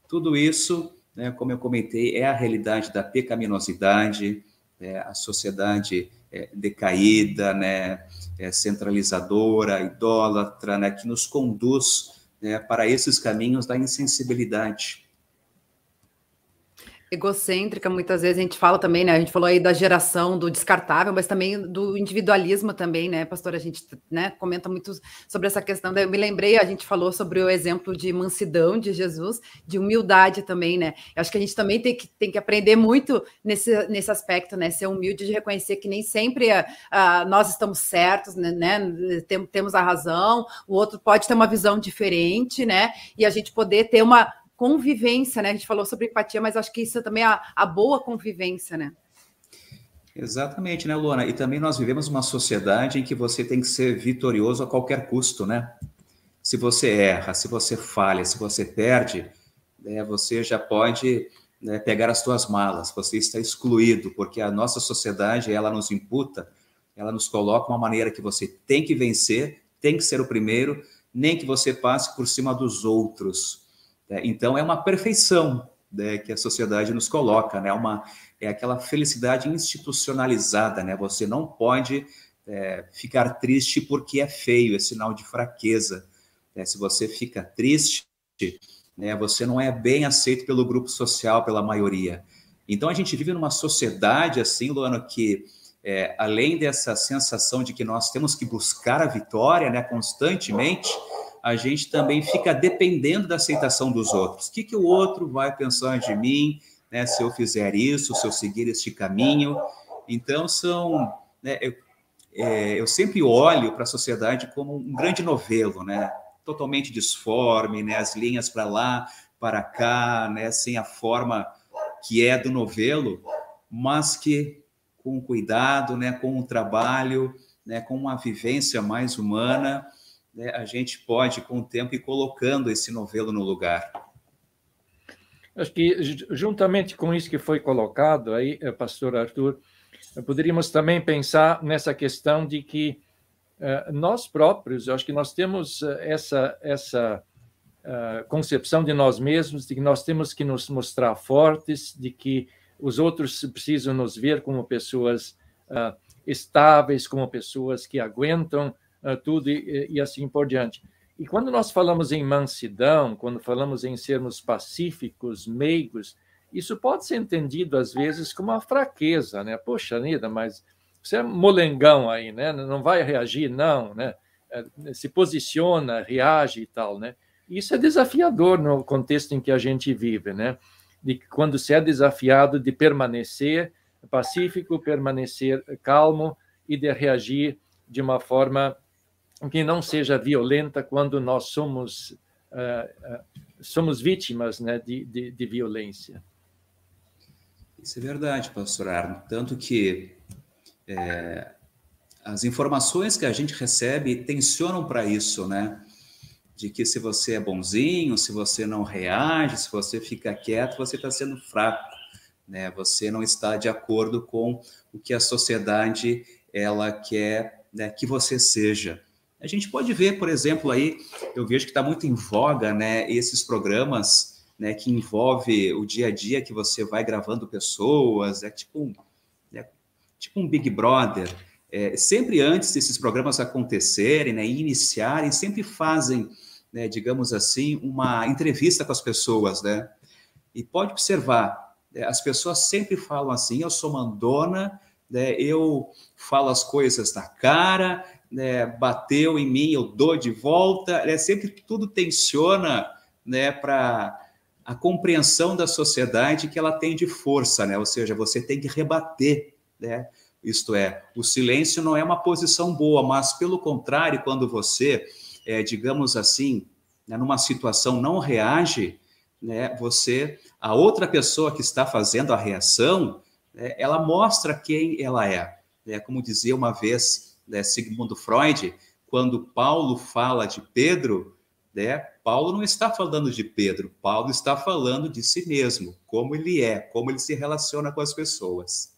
tudo isso, né, como eu comentei, é a realidade da pecaminosidade, é, a sociedade é, decaída, né, é, centralizadora, idólatra, né, que nos conduz né, para esses caminhos da insensibilidade egocêntrica, muitas vezes a gente fala também, né? A gente falou aí da geração do descartável, mas também do individualismo também, né, pastor? A gente né, comenta muito sobre essa questão. Eu me lembrei, a gente falou sobre o exemplo de mansidão de Jesus, de humildade também, né? Eu acho que a gente também tem que, tem que aprender muito nesse, nesse aspecto, né? Ser humilde de reconhecer que nem sempre uh, nós estamos certos, né? né? Tem, temos a razão, o outro pode ter uma visão diferente, né? E a gente poder ter uma convivência, né? A gente falou sobre empatia, mas acho que isso também é a, a boa convivência, né? Exatamente, né, Luana? E também nós vivemos uma sociedade em que você tem que ser vitorioso a qualquer custo, né? Se você erra, se você falha, se você perde, né, você já pode né, pegar as suas malas, você está excluído, porque a nossa sociedade, ela nos imputa, ela nos coloca uma maneira que você tem que vencer, tem que ser o primeiro, nem que você passe por cima dos outros. É, então, é uma perfeição né, que a sociedade nos coloca, né? Uma, é aquela felicidade institucionalizada, né? Você não pode é, ficar triste porque é feio, é sinal de fraqueza. Né? Se você fica triste, né, você não é bem aceito pelo grupo social, pela maioria. Então, a gente vive numa sociedade, assim, Luana, que é, além dessa sensação de que nós temos que buscar a vitória né, constantemente, a gente também fica dependendo da aceitação dos outros. O que, que o outro vai pensar de mim, né, se eu fizer isso, se eu seguir este caminho? Então, são. Né, eu, é, eu sempre olho para a sociedade como um grande novelo, né? totalmente disforme, né? as linhas para lá, para cá, né? sem a forma que é do novelo, mas que com cuidado, né? com o trabalho, né? com uma vivência mais humana, né, a gente pode, com o tempo, ir colocando esse novelo no lugar. Acho que, juntamente com isso que foi colocado aí, eh, pastor Arthur, poderíamos também pensar nessa questão de que uh, nós próprios, acho que nós temos eh, essa, essa concepção de nós mesmos, de que nós temos que nos mostrar fortes, de que os outros precisam nos ver como pessoas uh, estáveis, como pessoas que aguentam tudo e, e, assim por diante. E quando nós falamos em mansidão, quando falamos em sermos pacíficos, meigos, isso pode ser entendido às vezes como uma fraqueza, né? Poxa, Nida, mas você é molengão aí, né? Não vai reagir, não, né? É, se posiciona, reage e tal, né? Isso é desafiador no contexto em que a gente vive, né? De quando se é desafiado de permanecer pacífico, permanecer calmo e de reagir de uma forma que não seja violenta quando nós somos uh, somos vítimas né, de, de, de, violência. Isso é verdade, pastor Arno. Tanto que é, as informações que a gente recebe tensionam para isso, né? De que se você é bonzinho, se você não reage, se você fica quieto, você está sendo fraco, né? Você não está de acordo com o que a sociedade ela quer né, que você seja. A gente pode ver, por exemplo, aí, eu vejo que está muito em voga, né, esses programas, né, que envolve o dia a dia que você vai gravando pessoas, é tipo um, é tipo um Big Brother. É, sempre antes desses programas acontecerem, né, iniciarem, sempre fazem, né, digamos assim, uma entrevista com as pessoas, né? E pode observar, né, as pessoas sempre falam assim: eu sou mandona, né, eu falo as coisas na cara, né, bateu em mim, eu dou de volta. É sempre tudo tensiona, né, para a compreensão da sociedade que ela tem de força, né? Ou seja, você tem que rebater, né? Isto é, o silêncio não é uma posição boa, mas pelo contrário, quando você, é, digamos assim, né, numa situação não reage, né, você, a outra pessoa que está fazendo a reação, né, ela mostra quem ela é. Né? Como dizia uma vez né, Freud, quando Paulo fala de Pedro, né, Paulo não está falando de Pedro, Paulo está falando de si mesmo, como ele é, como ele se relaciona com as pessoas.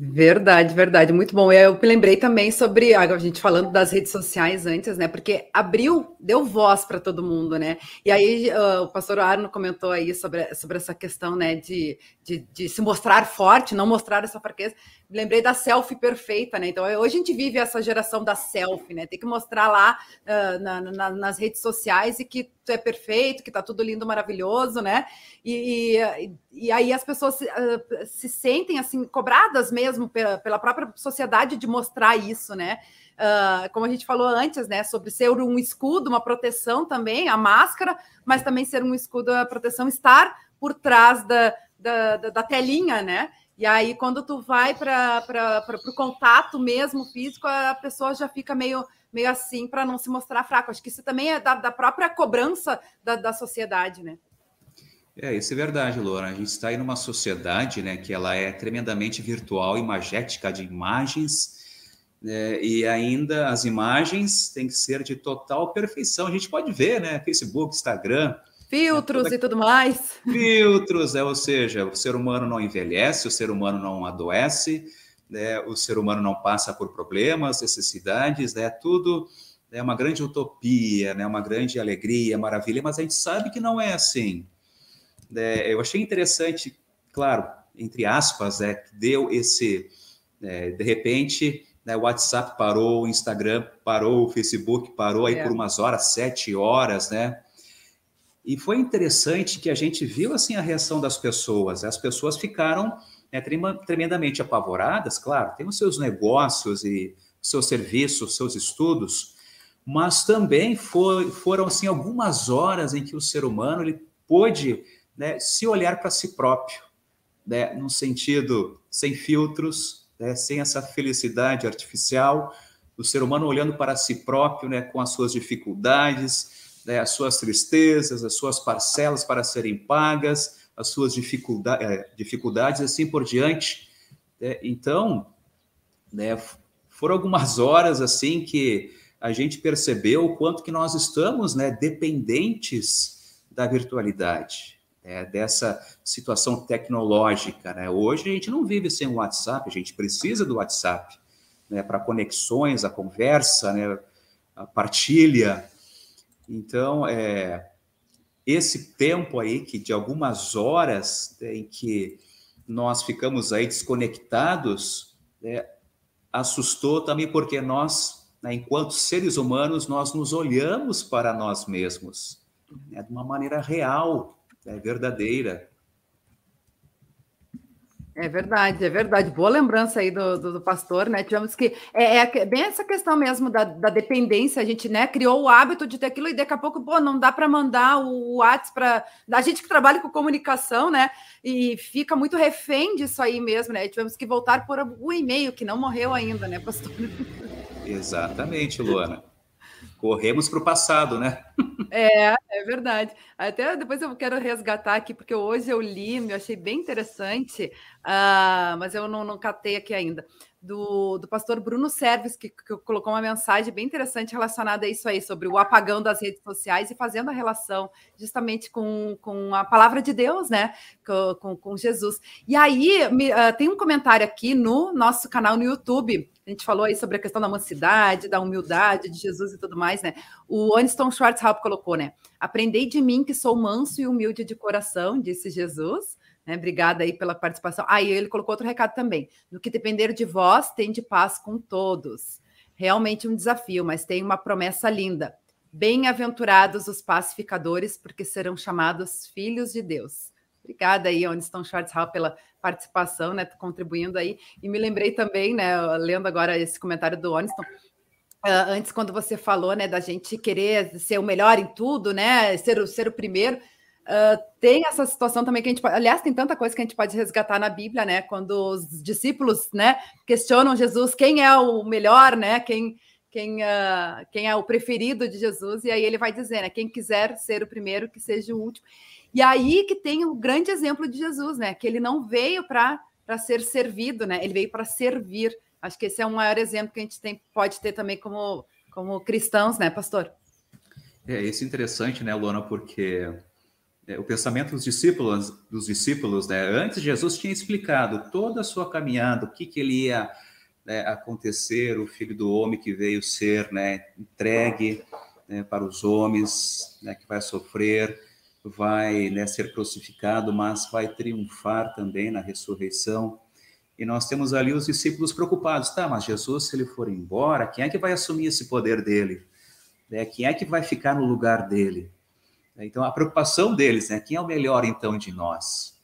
Verdade, verdade, muito bom. Eu lembrei também sobre a gente falando das redes sociais antes, né? Porque abriu, deu voz para todo mundo, né? E aí uh, o pastor Arno comentou aí sobre, sobre essa questão, né, de, de, de, se mostrar forte, não mostrar essa fraqueza. Lembrei da selfie perfeita, né? Então hoje a gente vive essa geração da selfie, né? Tem que mostrar lá uh, na, na, nas redes sociais e que tu é perfeito, que tá tudo lindo, maravilhoso, né? E, e, e aí as pessoas se, uh, se, sentem assim cobradas mesmo pela, pela própria sociedade de mostrar isso, né? Uh, como a gente falou antes, né, sobre ser um escudo, uma proteção também, a máscara, mas também ser um escudo, a proteção, estar por trás da, da, da, da telinha, né? E aí, quando tu vai para o contato mesmo físico, a pessoa já fica meio, meio assim para não se mostrar fraco. Acho que isso também é da, da própria cobrança da, da sociedade, né? É, isso é verdade, Laura. A gente está aí numa sociedade né, que ela é tremendamente virtual, imagética de imagens, né, e ainda as imagens têm que ser de total perfeição. A gente pode ver, né? Facebook, Instagram, Filtros toda... e tudo mais. Filtros, é, ou seja, o ser humano não envelhece, o ser humano não adoece, né, o ser humano não passa por problemas, necessidades, é né, tudo é uma grande utopia, né, uma grande alegria, maravilha, mas a gente sabe que não é assim. É, eu achei interessante, claro, entre aspas, é, que deu esse, é, de repente, né, o WhatsApp parou, o Instagram parou, o Facebook parou aí é. por umas horas, sete horas, né? E foi interessante que a gente viu assim a reação das pessoas. As pessoas ficaram né, tremendamente apavoradas, claro, tem os seus negócios e seus serviços, seus estudos, mas também foi, foram assim algumas horas em que o ser humano ele pôde né, se olhar para si próprio, né, no sentido sem filtros, né, sem essa felicidade artificial, o ser humano olhando para si próprio, né, com as suas dificuldades, né, as suas tristezas, as suas parcelas para serem pagas, as suas dificuldade, é, dificuldades, assim por diante. É, então, né, foram algumas horas assim que a gente percebeu o quanto que nós estamos né, dependentes da virtualidade, né, dessa situação tecnológica. Né? Hoje a gente não vive sem o WhatsApp, a gente precisa do WhatsApp né, para conexões, a conversa, né, a partilha, então, é, esse tempo aí, que de algumas horas né, em que nós ficamos aí desconectados, né, assustou também porque nós, né, enquanto seres humanos, nós nos olhamos para nós mesmos né, de uma maneira real, verdadeira. É verdade, é verdade. Boa lembrança aí do, do, do pastor, né? Tivemos que. É, é, bem essa questão mesmo da, da, dependência. A gente né, criou o hábito de ter aquilo e daqui a pouco, pô, não dá para mandar o WhatsApp para. A gente que trabalha com comunicação, né? E fica muito refém disso aí mesmo, né? Tivemos que voltar por o e-mail, que não morreu ainda, né, pastor? Exatamente, Luana corremos para o passado, né? É, é verdade. Até depois eu quero resgatar aqui, porque hoje eu li, eu achei bem interessante, uh, mas eu não, não catei aqui ainda, do, do pastor Bruno Serves, que, que colocou uma mensagem bem interessante relacionada a isso aí, sobre o apagão das redes sociais e fazendo a relação justamente com, com a palavra de Deus, né? Com, com, com Jesus. E aí, me, uh, tem um comentário aqui no nosso canal no YouTube a gente falou aí sobre a questão da mansidade, da humildade de Jesus e tudo mais, né? O Aniston Schwarzhaupt colocou, né? Aprendei de mim que sou manso e humilde de coração, disse Jesus. Né? Obrigada aí pela participação. Aí ah, ele colocou outro recado também. No que depender de vós, tem de paz com todos. Realmente um desafio, mas tem uma promessa linda. Bem-aventurados os pacificadores, porque serão chamados filhos de Deus. Obrigada aí, Aniston Schwarzhaupt, pela participação, né, contribuindo aí. E me lembrei também, né, lendo agora esse comentário do Oniston, Uh, antes, quando você falou, né, da gente querer ser o melhor em tudo, né, ser o, ser o primeiro, uh, tem essa situação também que a gente pode, aliás, tem tanta coisa que a gente pode resgatar na Bíblia, né, quando os discípulos, né, questionam Jesus, quem é o melhor, né, quem, quem, uh, quem é o preferido de Jesus, e aí ele vai dizer, né? Quem quiser ser o primeiro, que seja o último. E aí que tem o grande exemplo de Jesus, né? Que ele não veio para ser servido, né? Ele veio para servir. Acho que esse é o maior exemplo que a gente tem, pode ter também como, como cristãos, né, pastor? É, isso é interessante, né, Luana, porque é, o pensamento dos discípulos, dos discípulos, né, antes Jesus tinha explicado toda a sua caminhada, o que, que ele ia né, acontecer, o Filho do Homem que veio ser né, entregue né, para os homens, né, que vai sofrer, vai né, ser crucificado, mas vai triunfar também na ressurreição. E nós temos ali os discípulos preocupados, tá? Mas Jesus, se ele for embora, quem é que vai assumir esse poder dele? Né? Quem é que vai ficar no lugar dele? Então, a preocupação deles, né? Quem é o melhor, então, de nós?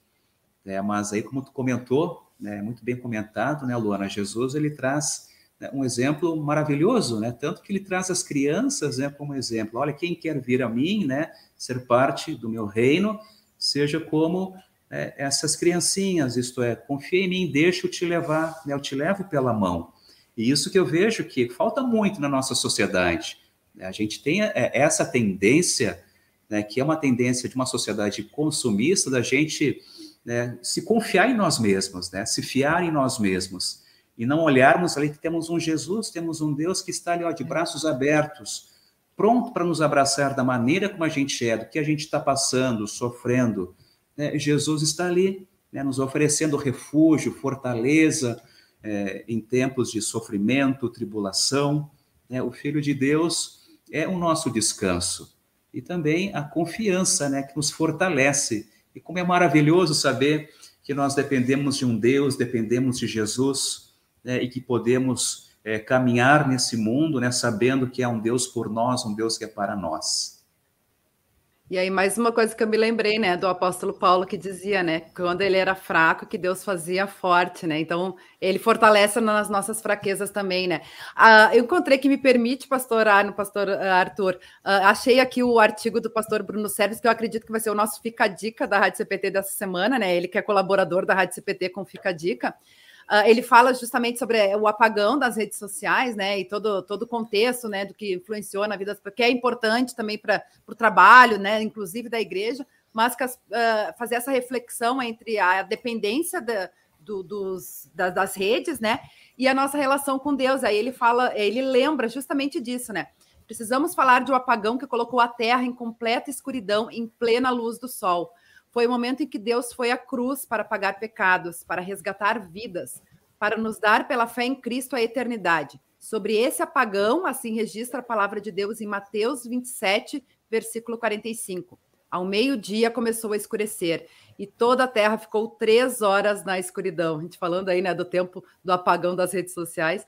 É, mas aí, como tu comentou, né, muito bem comentado, né, Luana? Jesus, ele traz né, um exemplo maravilhoso, né? Tanto que ele traz as crianças, né, como exemplo. Olha, quem quer vir a mim, né, ser parte do meu reino, seja como é, essas criancinhas, isto é, confia em mim, deixa eu te levar, né, eu te levo pela mão. E isso que eu vejo que falta muito na nossa sociedade. A gente tem é, essa tendência, né, que é uma tendência de uma sociedade consumista, da gente né, se confiar em nós mesmos, né, se fiar em nós mesmos, e não olharmos ali que temos um Jesus, temos um Deus que está ali ó, de braços abertos, pronto para nos abraçar da maneira como a gente é, do que a gente está passando, sofrendo. Né, Jesus está ali, né, nos oferecendo refúgio, fortaleza é, em tempos de sofrimento, tribulação. Né, o Filho de Deus é o nosso descanso e também a confiança, né, que nos fortalece. E como é maravilhoso saber que nós dependemos de um Deus, dependemos de Jesus, né, e que podemos é, caminhar nesse mundo, né, sabendo que é um Deus por nós, um Deus que é para nós. E aí, mais uma coisa que eu me lembrei, né, do apóstolo Paulo que dizia, né, quando ele era fraco, que Deus fazia forte, né? Então, ele fortalece nas nossas fraquezas também, né? Ah, eu encontrei que me permite, pastor Arno, pastor ah, Arthur, ah, achei aqui o artigo do pastor Bruno Serves, que eu acredito que vai ser o nosso Fica Dica da Rádio CPT dessa semana, né? Ele que é colaborador da Rádio CPT com Fica Dica. Uh, ele fala justamente sobre eh, o apagão das redes sociais, né, e todo, todo o contexto, né, do que influenciou na vida, que é importante também para o trabalho, né, inclusive da igreja, mas que, uh, fazer essa reflexão entre a dependência da, do, dos, das, das redes, né, e a nossa relação com Deus. Aí ele fala, ele lembra justamente disso, né. Precisamos falar de um apagão que colocou a Terra em completa escuridão, em plena luz do sol foi o momento em que Deus foi à cruz para pagar pecados, para resgatar vidas, para nos dar pela fé em Cristo a eternidade. Sobre esse apagão, assim registra a palavra de Deus em Mateus 27, versículo 45. Ao meio-dia começou a escurecer e toda a terra ficou três horas na escuridão. A gente falando aí, né, do tempo do apagão das redes sociais.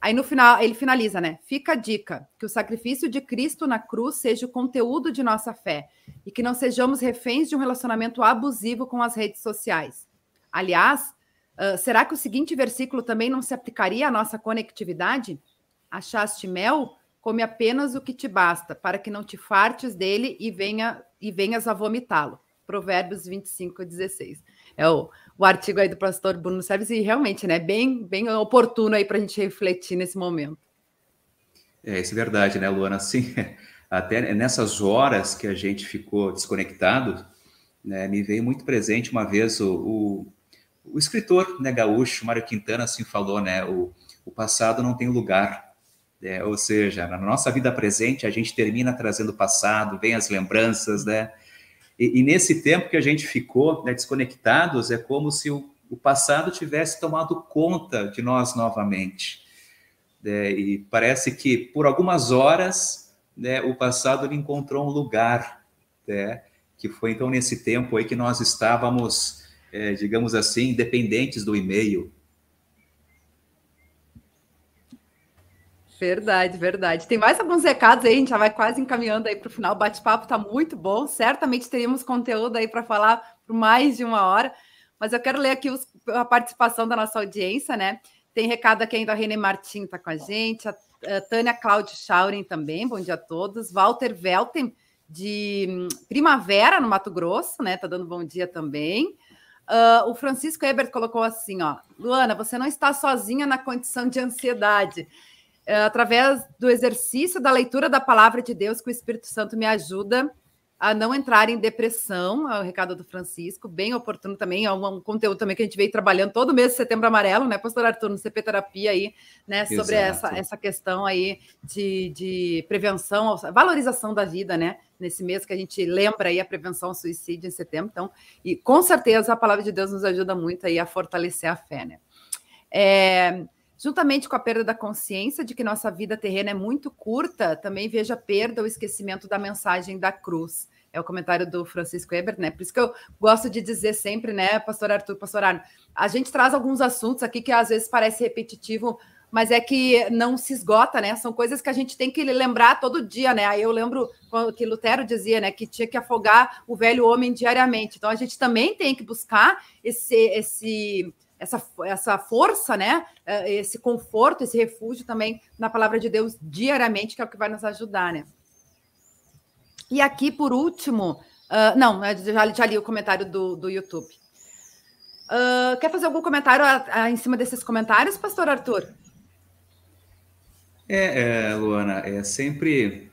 Aí no final, ele finaliza, né? Fica a dica: que o sacrifício de Cristo na cruz seja o conteúdo de nossa fé e que não sejamos reféns de um relacionamento abusivo com as redes sociais. Aliás, uh, será que o seguinte versículo também não se aplicaria à nossa conectividade? Achaste mel? Come apenas o que te basta, para que não te fartes dele e, venha, e venhas a vomitá-lo. Provérbios 25, 16. É o, o artigo aí do pastor Bruno Serves, e realmente, né, bem, bem oportuno aí para a gente refletir nesse momento. É, isso é verdade, né, Luana? Sim, até nessas horas que a gente ficou desconectado, né, me veio muito presente uma vez o, o, o escritor né, gaúcho, Mário Quintana, assim falou, né, o, o passado não tem lugar, é, ou seja, na nossa vida presente a gente termina trazendo o passado, vem as lembranças, né, e, e, nesse tempo que a gente ficou né, desconectados, é como se o, o, passado tivesse tomado conta de nós novamente. É, e parece que por algumas horas né, o passado encontrou um lugar, né, que foi então nesse tempo aí que nós estávamos, é, digamos assim, dependentes do e-mail, Verdade, verdade. Tem mais alguns recados aí, a gente já vai quase encaminhando aí para o final. O bate-papo está muito bom. Certamente teríamos conteúdo aí para falar por mais de uma hora. Mas eu quero ler aqui os, a participação da nossa audiência, né? Tem recado aqui ainda, a Renê Martim está com a gente, a, a Tânia Cláudio Schauren também, bom dia a todos. Walter Velten, de hum, Primavera, no Mato Grosso, né? Tá dando bom dia também. Uh, o Francisco Ebert colocou assim: ó, Luana, você não está sozinha na condição de ansiedade. É, através do exercício da leitura da palavra de Deus, que o Espírito Santo me ajuda a não entrar em depressão, é o recado do Francisco, bem oportuno também, é um, conteúdo também que a gente veio trabalhando todo mês de setembro amarelo, né, pastor Arthur, no CP Terapia aí, né, sobre essa, essa questão aí de, de prevenção, valorização da vida, né, nesse mês que a gente lembra aí a prevenção ao suicídio em setembro, então, e com certeza a palavra de Deus nos ajuda muito aí a fortalecer a fé, né. É, Juntamente com a perda da consciência de que nossa vida terrena é muito curta, também vejo a perda ou esquecimento da mensagem da cruz. É o comentário do Francisco Eber, né? Por isso que eu gosto de dizer sempre, né, pastor Arthur, pastor Arno, a gente traz alguns assuntos aqui que às vezes parece repetitivo, mas é que não se esgota, né? São coisas que a gente tem que lembrar todo dia, né? Aí eu lembro que Lutero dizia, né, que tinha que afogar o velho homem diariamente. Então a gente também tem que buscar esse esse essa, essa força, né? É, esse conforto, esse refúgio também na palavra de Deus diariamente, que é o que vai nos ajudar, né? E aqui, por último, uh, não, já, já, li o comentário do, do YouTube. Uh, quer fazer algum comentário a, a, em cima desses comentários, pastor Arthur? É, é, Luana, é sempre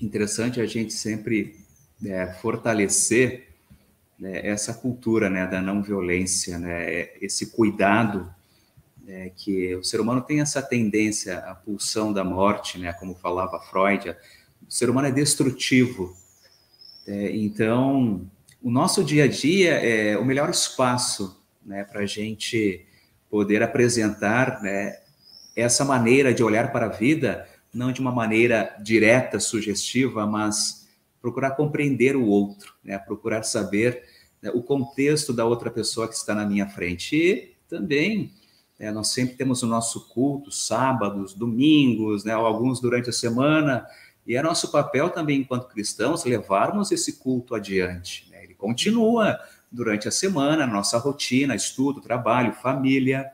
interessante a gente sempre é, fortalecer né, essa cultura né, da não violência, né, esse cuidado né, que o ser humano tem essa tendência à pulsão da morte, né, como falava Freud, o ser humano é destrutivo. É, então, o nosso dia a dia é o melhor espaço né, para a gente poder apresentar né, essa maneira de olhar para a vida, não de uma maneira direta, sugestiva, mas procurar compreender o outro, né? procurar saber né, o contexto da outra pessoa que está na minha frente. E também né, nós sempre temos o nosso culto, sábados, domingos, né, alguns durante a semana, e é nosso papel também, enquanto cristãos, levarmos esse culto adiante. Né? Ele continua durante a semana, nossa rotina, estudo, trabalho, família.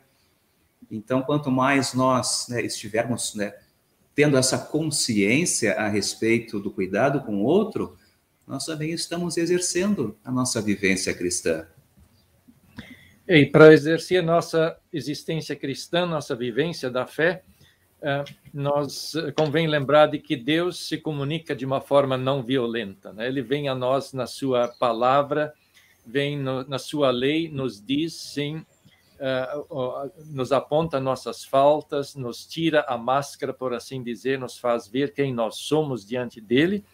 Então, quanto mais nós né, estivermos né, tendo essa consciência a respeito do cuidado com o outro, nós também estamos exercendo a nossa vivência cristã. E para exercer nossa existência cristã, nossa vivência da fé, eh, nós eh, convém lembrar de que Deus se comunica de uma forma não violenta. Né? Ele vem a nós na sua palavra, vem no, na sua lei, nos diz sim, nos aponta nossas faltas, nos tira a máscara, por assim dizer, nos faz ver quem nós somos diante dele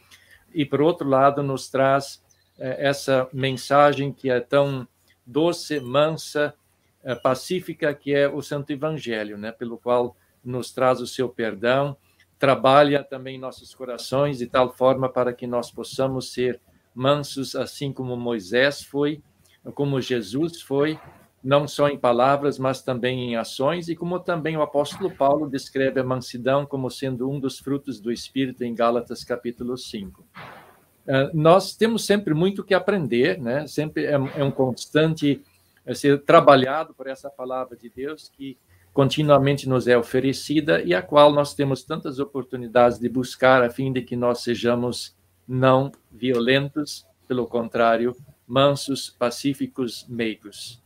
e, por outro lado, nos traz eh, essa mensagem que é tão doce, mansa, eh, pacífica, que é o Santo Evangelho, né? pelo qual nos traz o seu perdão, trabalha também nossos corações de tal forma para que nós possamos ser mansos, assim como Moisés foi, como Jesus foi, não só em palavras, mas também em ações, e como também o apóstolo Paulo descreve a mansidão como sendo um dos frutos do Espírito em Gálatas capítulo 5. Eh, nós temos sempre muito que aprender, né? sempre é, é um constante é ser trabalhado por essa palavra de Deus que continuamente nos é oferecida e a qual nós temos tantas oportunidades de buscar a fim de que nós sejamos não violentos, pelo contrário, mansos, pacíficos, meigos.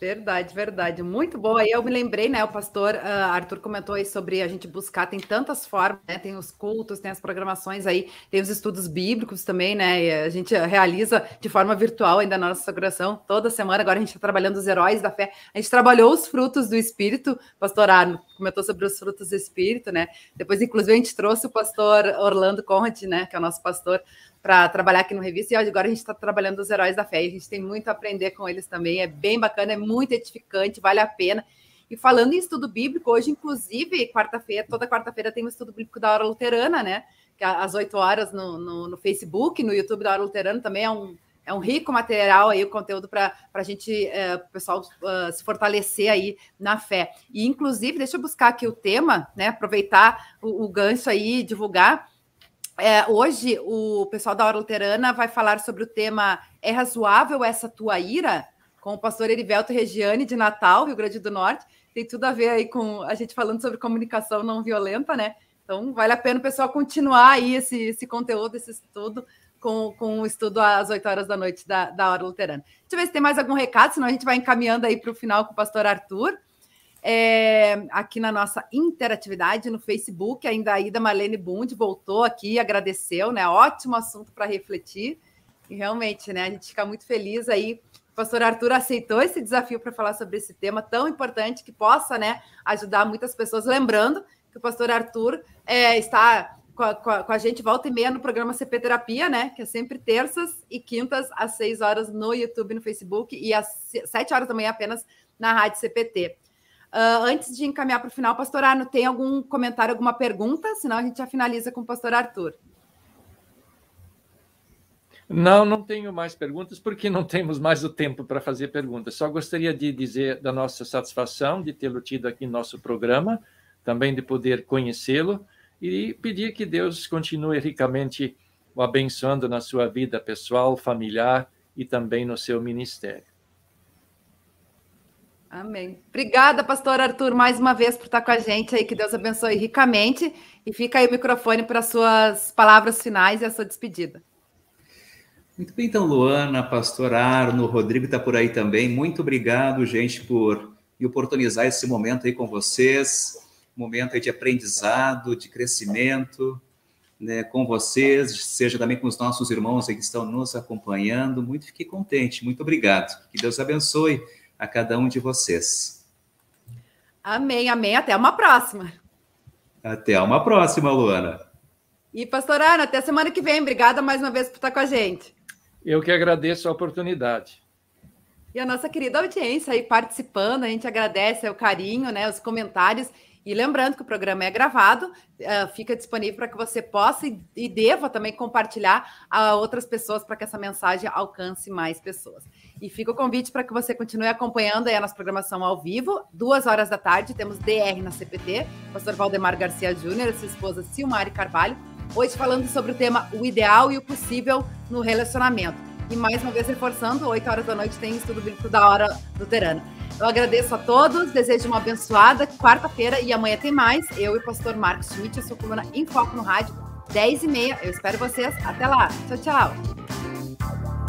Verdade, verdade. Muito boa. Aí eu me lembrei, né? O pastor uh, Arthur comentou aí sobre a gente buscar, tem tantas formas, né? Tem os cultos, tem as programações aí, tem os estudos bíblicos também, né? E a gente realiza de forma virtual ainda na nossa celebração toda semana. Agora a gente está trabalhando os heróis da fé. A gente trabalhou os frutos do Espírito, pastor Arno comentou sobre os frutos do Espírito, né? Depois, inclusive, a gente trouxe o pastor Orlando Conrad, né? Que é o nosso pastor para trabalhar aqui no Revista, e agora a gente está trabalhando os heróis da fé, e a gente tem muito a aprender com eles também, é bem bacana, é muito edificante, vale a pena. E falando em estudo bíblico, hoje, inclusive, quarta-feira, toda quarta-feira tem um estudo bíblico da hora luterana, né? Que é às 8 horas no, no, no, Facebook, no YouTube da hora luterana também é um, é um rico material aí, o conteúdo para a gente, é, o pessoal uh, se fortalecer aí na fé. E, inclusive, deixa eu buscar aqui o tema, né? Aproveitar o, o gancho aí, divulgar. É, hoje, o pessoal da Hora Luterana vai falar sobre o tema É razoável essa tua ira? Com o pastor Erivelto Regiane, de Natal, Rio Grande do Norte. Tem tudo a ver aí com a gente falando sobre comunicação não violenta, né? Então, vale a pena o pessoal continuar aí esse, esse conteúdo, esse estudo, com, com o estudo às 8 horas da noite da, da Hora Luterana. Deixa eu ver se tem mais algum recado, senão a gente vai encaminhando aí para o final com o pastor Arthur. É, aqui na nossa interatividade no Facebook. Ainda a Ida Marlene Bund voltou aqui, agradeceu, né? Ótimo assunto para refletir. E realmente, né? A gente fica muito feliz aí. O pastor Arthur aceitou esse desafio para falar sobre esse tema tão importante que possa, né, ajudar muitas pessoas. Lembrando que o pastor Arthur é, está com a, com, a, com a, gente volta e meia no programa CP Terapia, né? Que é sempre terças e quintas às seis horas no YouTube, no Facebook e às sete horas da manhã apenas na Rádio CPT. Uh, antes de encaminhar para o final, pastor Arno, tem algum comentário, alguma pergunta? Senão a gente já finaliza com o pastor Arthur. Não, não tenho mais perguntas, porque não temos mais o tempo para fazer perguntas. Só gostaria de dizer da nossa satisfação de tê-lo tido aqui no nosso programa, também de poder conhecê-lo e pedir que Deus continue ricamente o abençoando na sua vida pessoal, familiar e também no seu ministério. Amém. Obrigada, pastor Arthur, mais uma vez por estar com a gente aí. Que Deus abençoe ricamente. E fica aí o microfone para as suas palavras finais e a sua despedida. Muito bem, então, Luana, pastor Arno, Rodrigo está por aí também. Muito obrigado, gente, por me oportunizar esse momento aí com vocês. Momento aí de aprendizado, de crescimento, né, com vocês, seja também com os nossos irmãos aí que estão nos acompanhando. Muito fiquei contente. Muito obrigado. Que Deus abençoe a cada um de vocês. Amém, amém. Até uma próxima. Até uma próxima, Luana. E, pastor Ana, até semana que vem. Obrigada mais uma vez por estar com a gente. Eu que agradeço a oportunidade. E a nossa querida audiência aí participando, a gente agradece o carinho, né, os comentários. E lembrando que o programa é gravado, uh, fica disponível para que você possa e, e deva também compartilhar a outras pessoas para que essa mensagem alcance mais pessoas. E fica o convite para que você continue acompanhando a nossa programação ao vivo. Duas horas da tarde, temos DR na CPT, pastor Valdemar Garcia Júnior, sua esposa Silmari Carvalho. Hoje falando sobre o tema o ideal e o possível no relacionamento. E mais uma vez reforçando, 8 horas da noite tem estudo bíblico da hora luterana. Eu agradeço a todos, desejo uma abençoada quarta-feira e amanhã tem mais. Eu e o pastor Marcos Schmidt, a sua coluna em Foco no Rádio, 10 e meia. Eu espero vocês. Até lá. Tchau, tchau.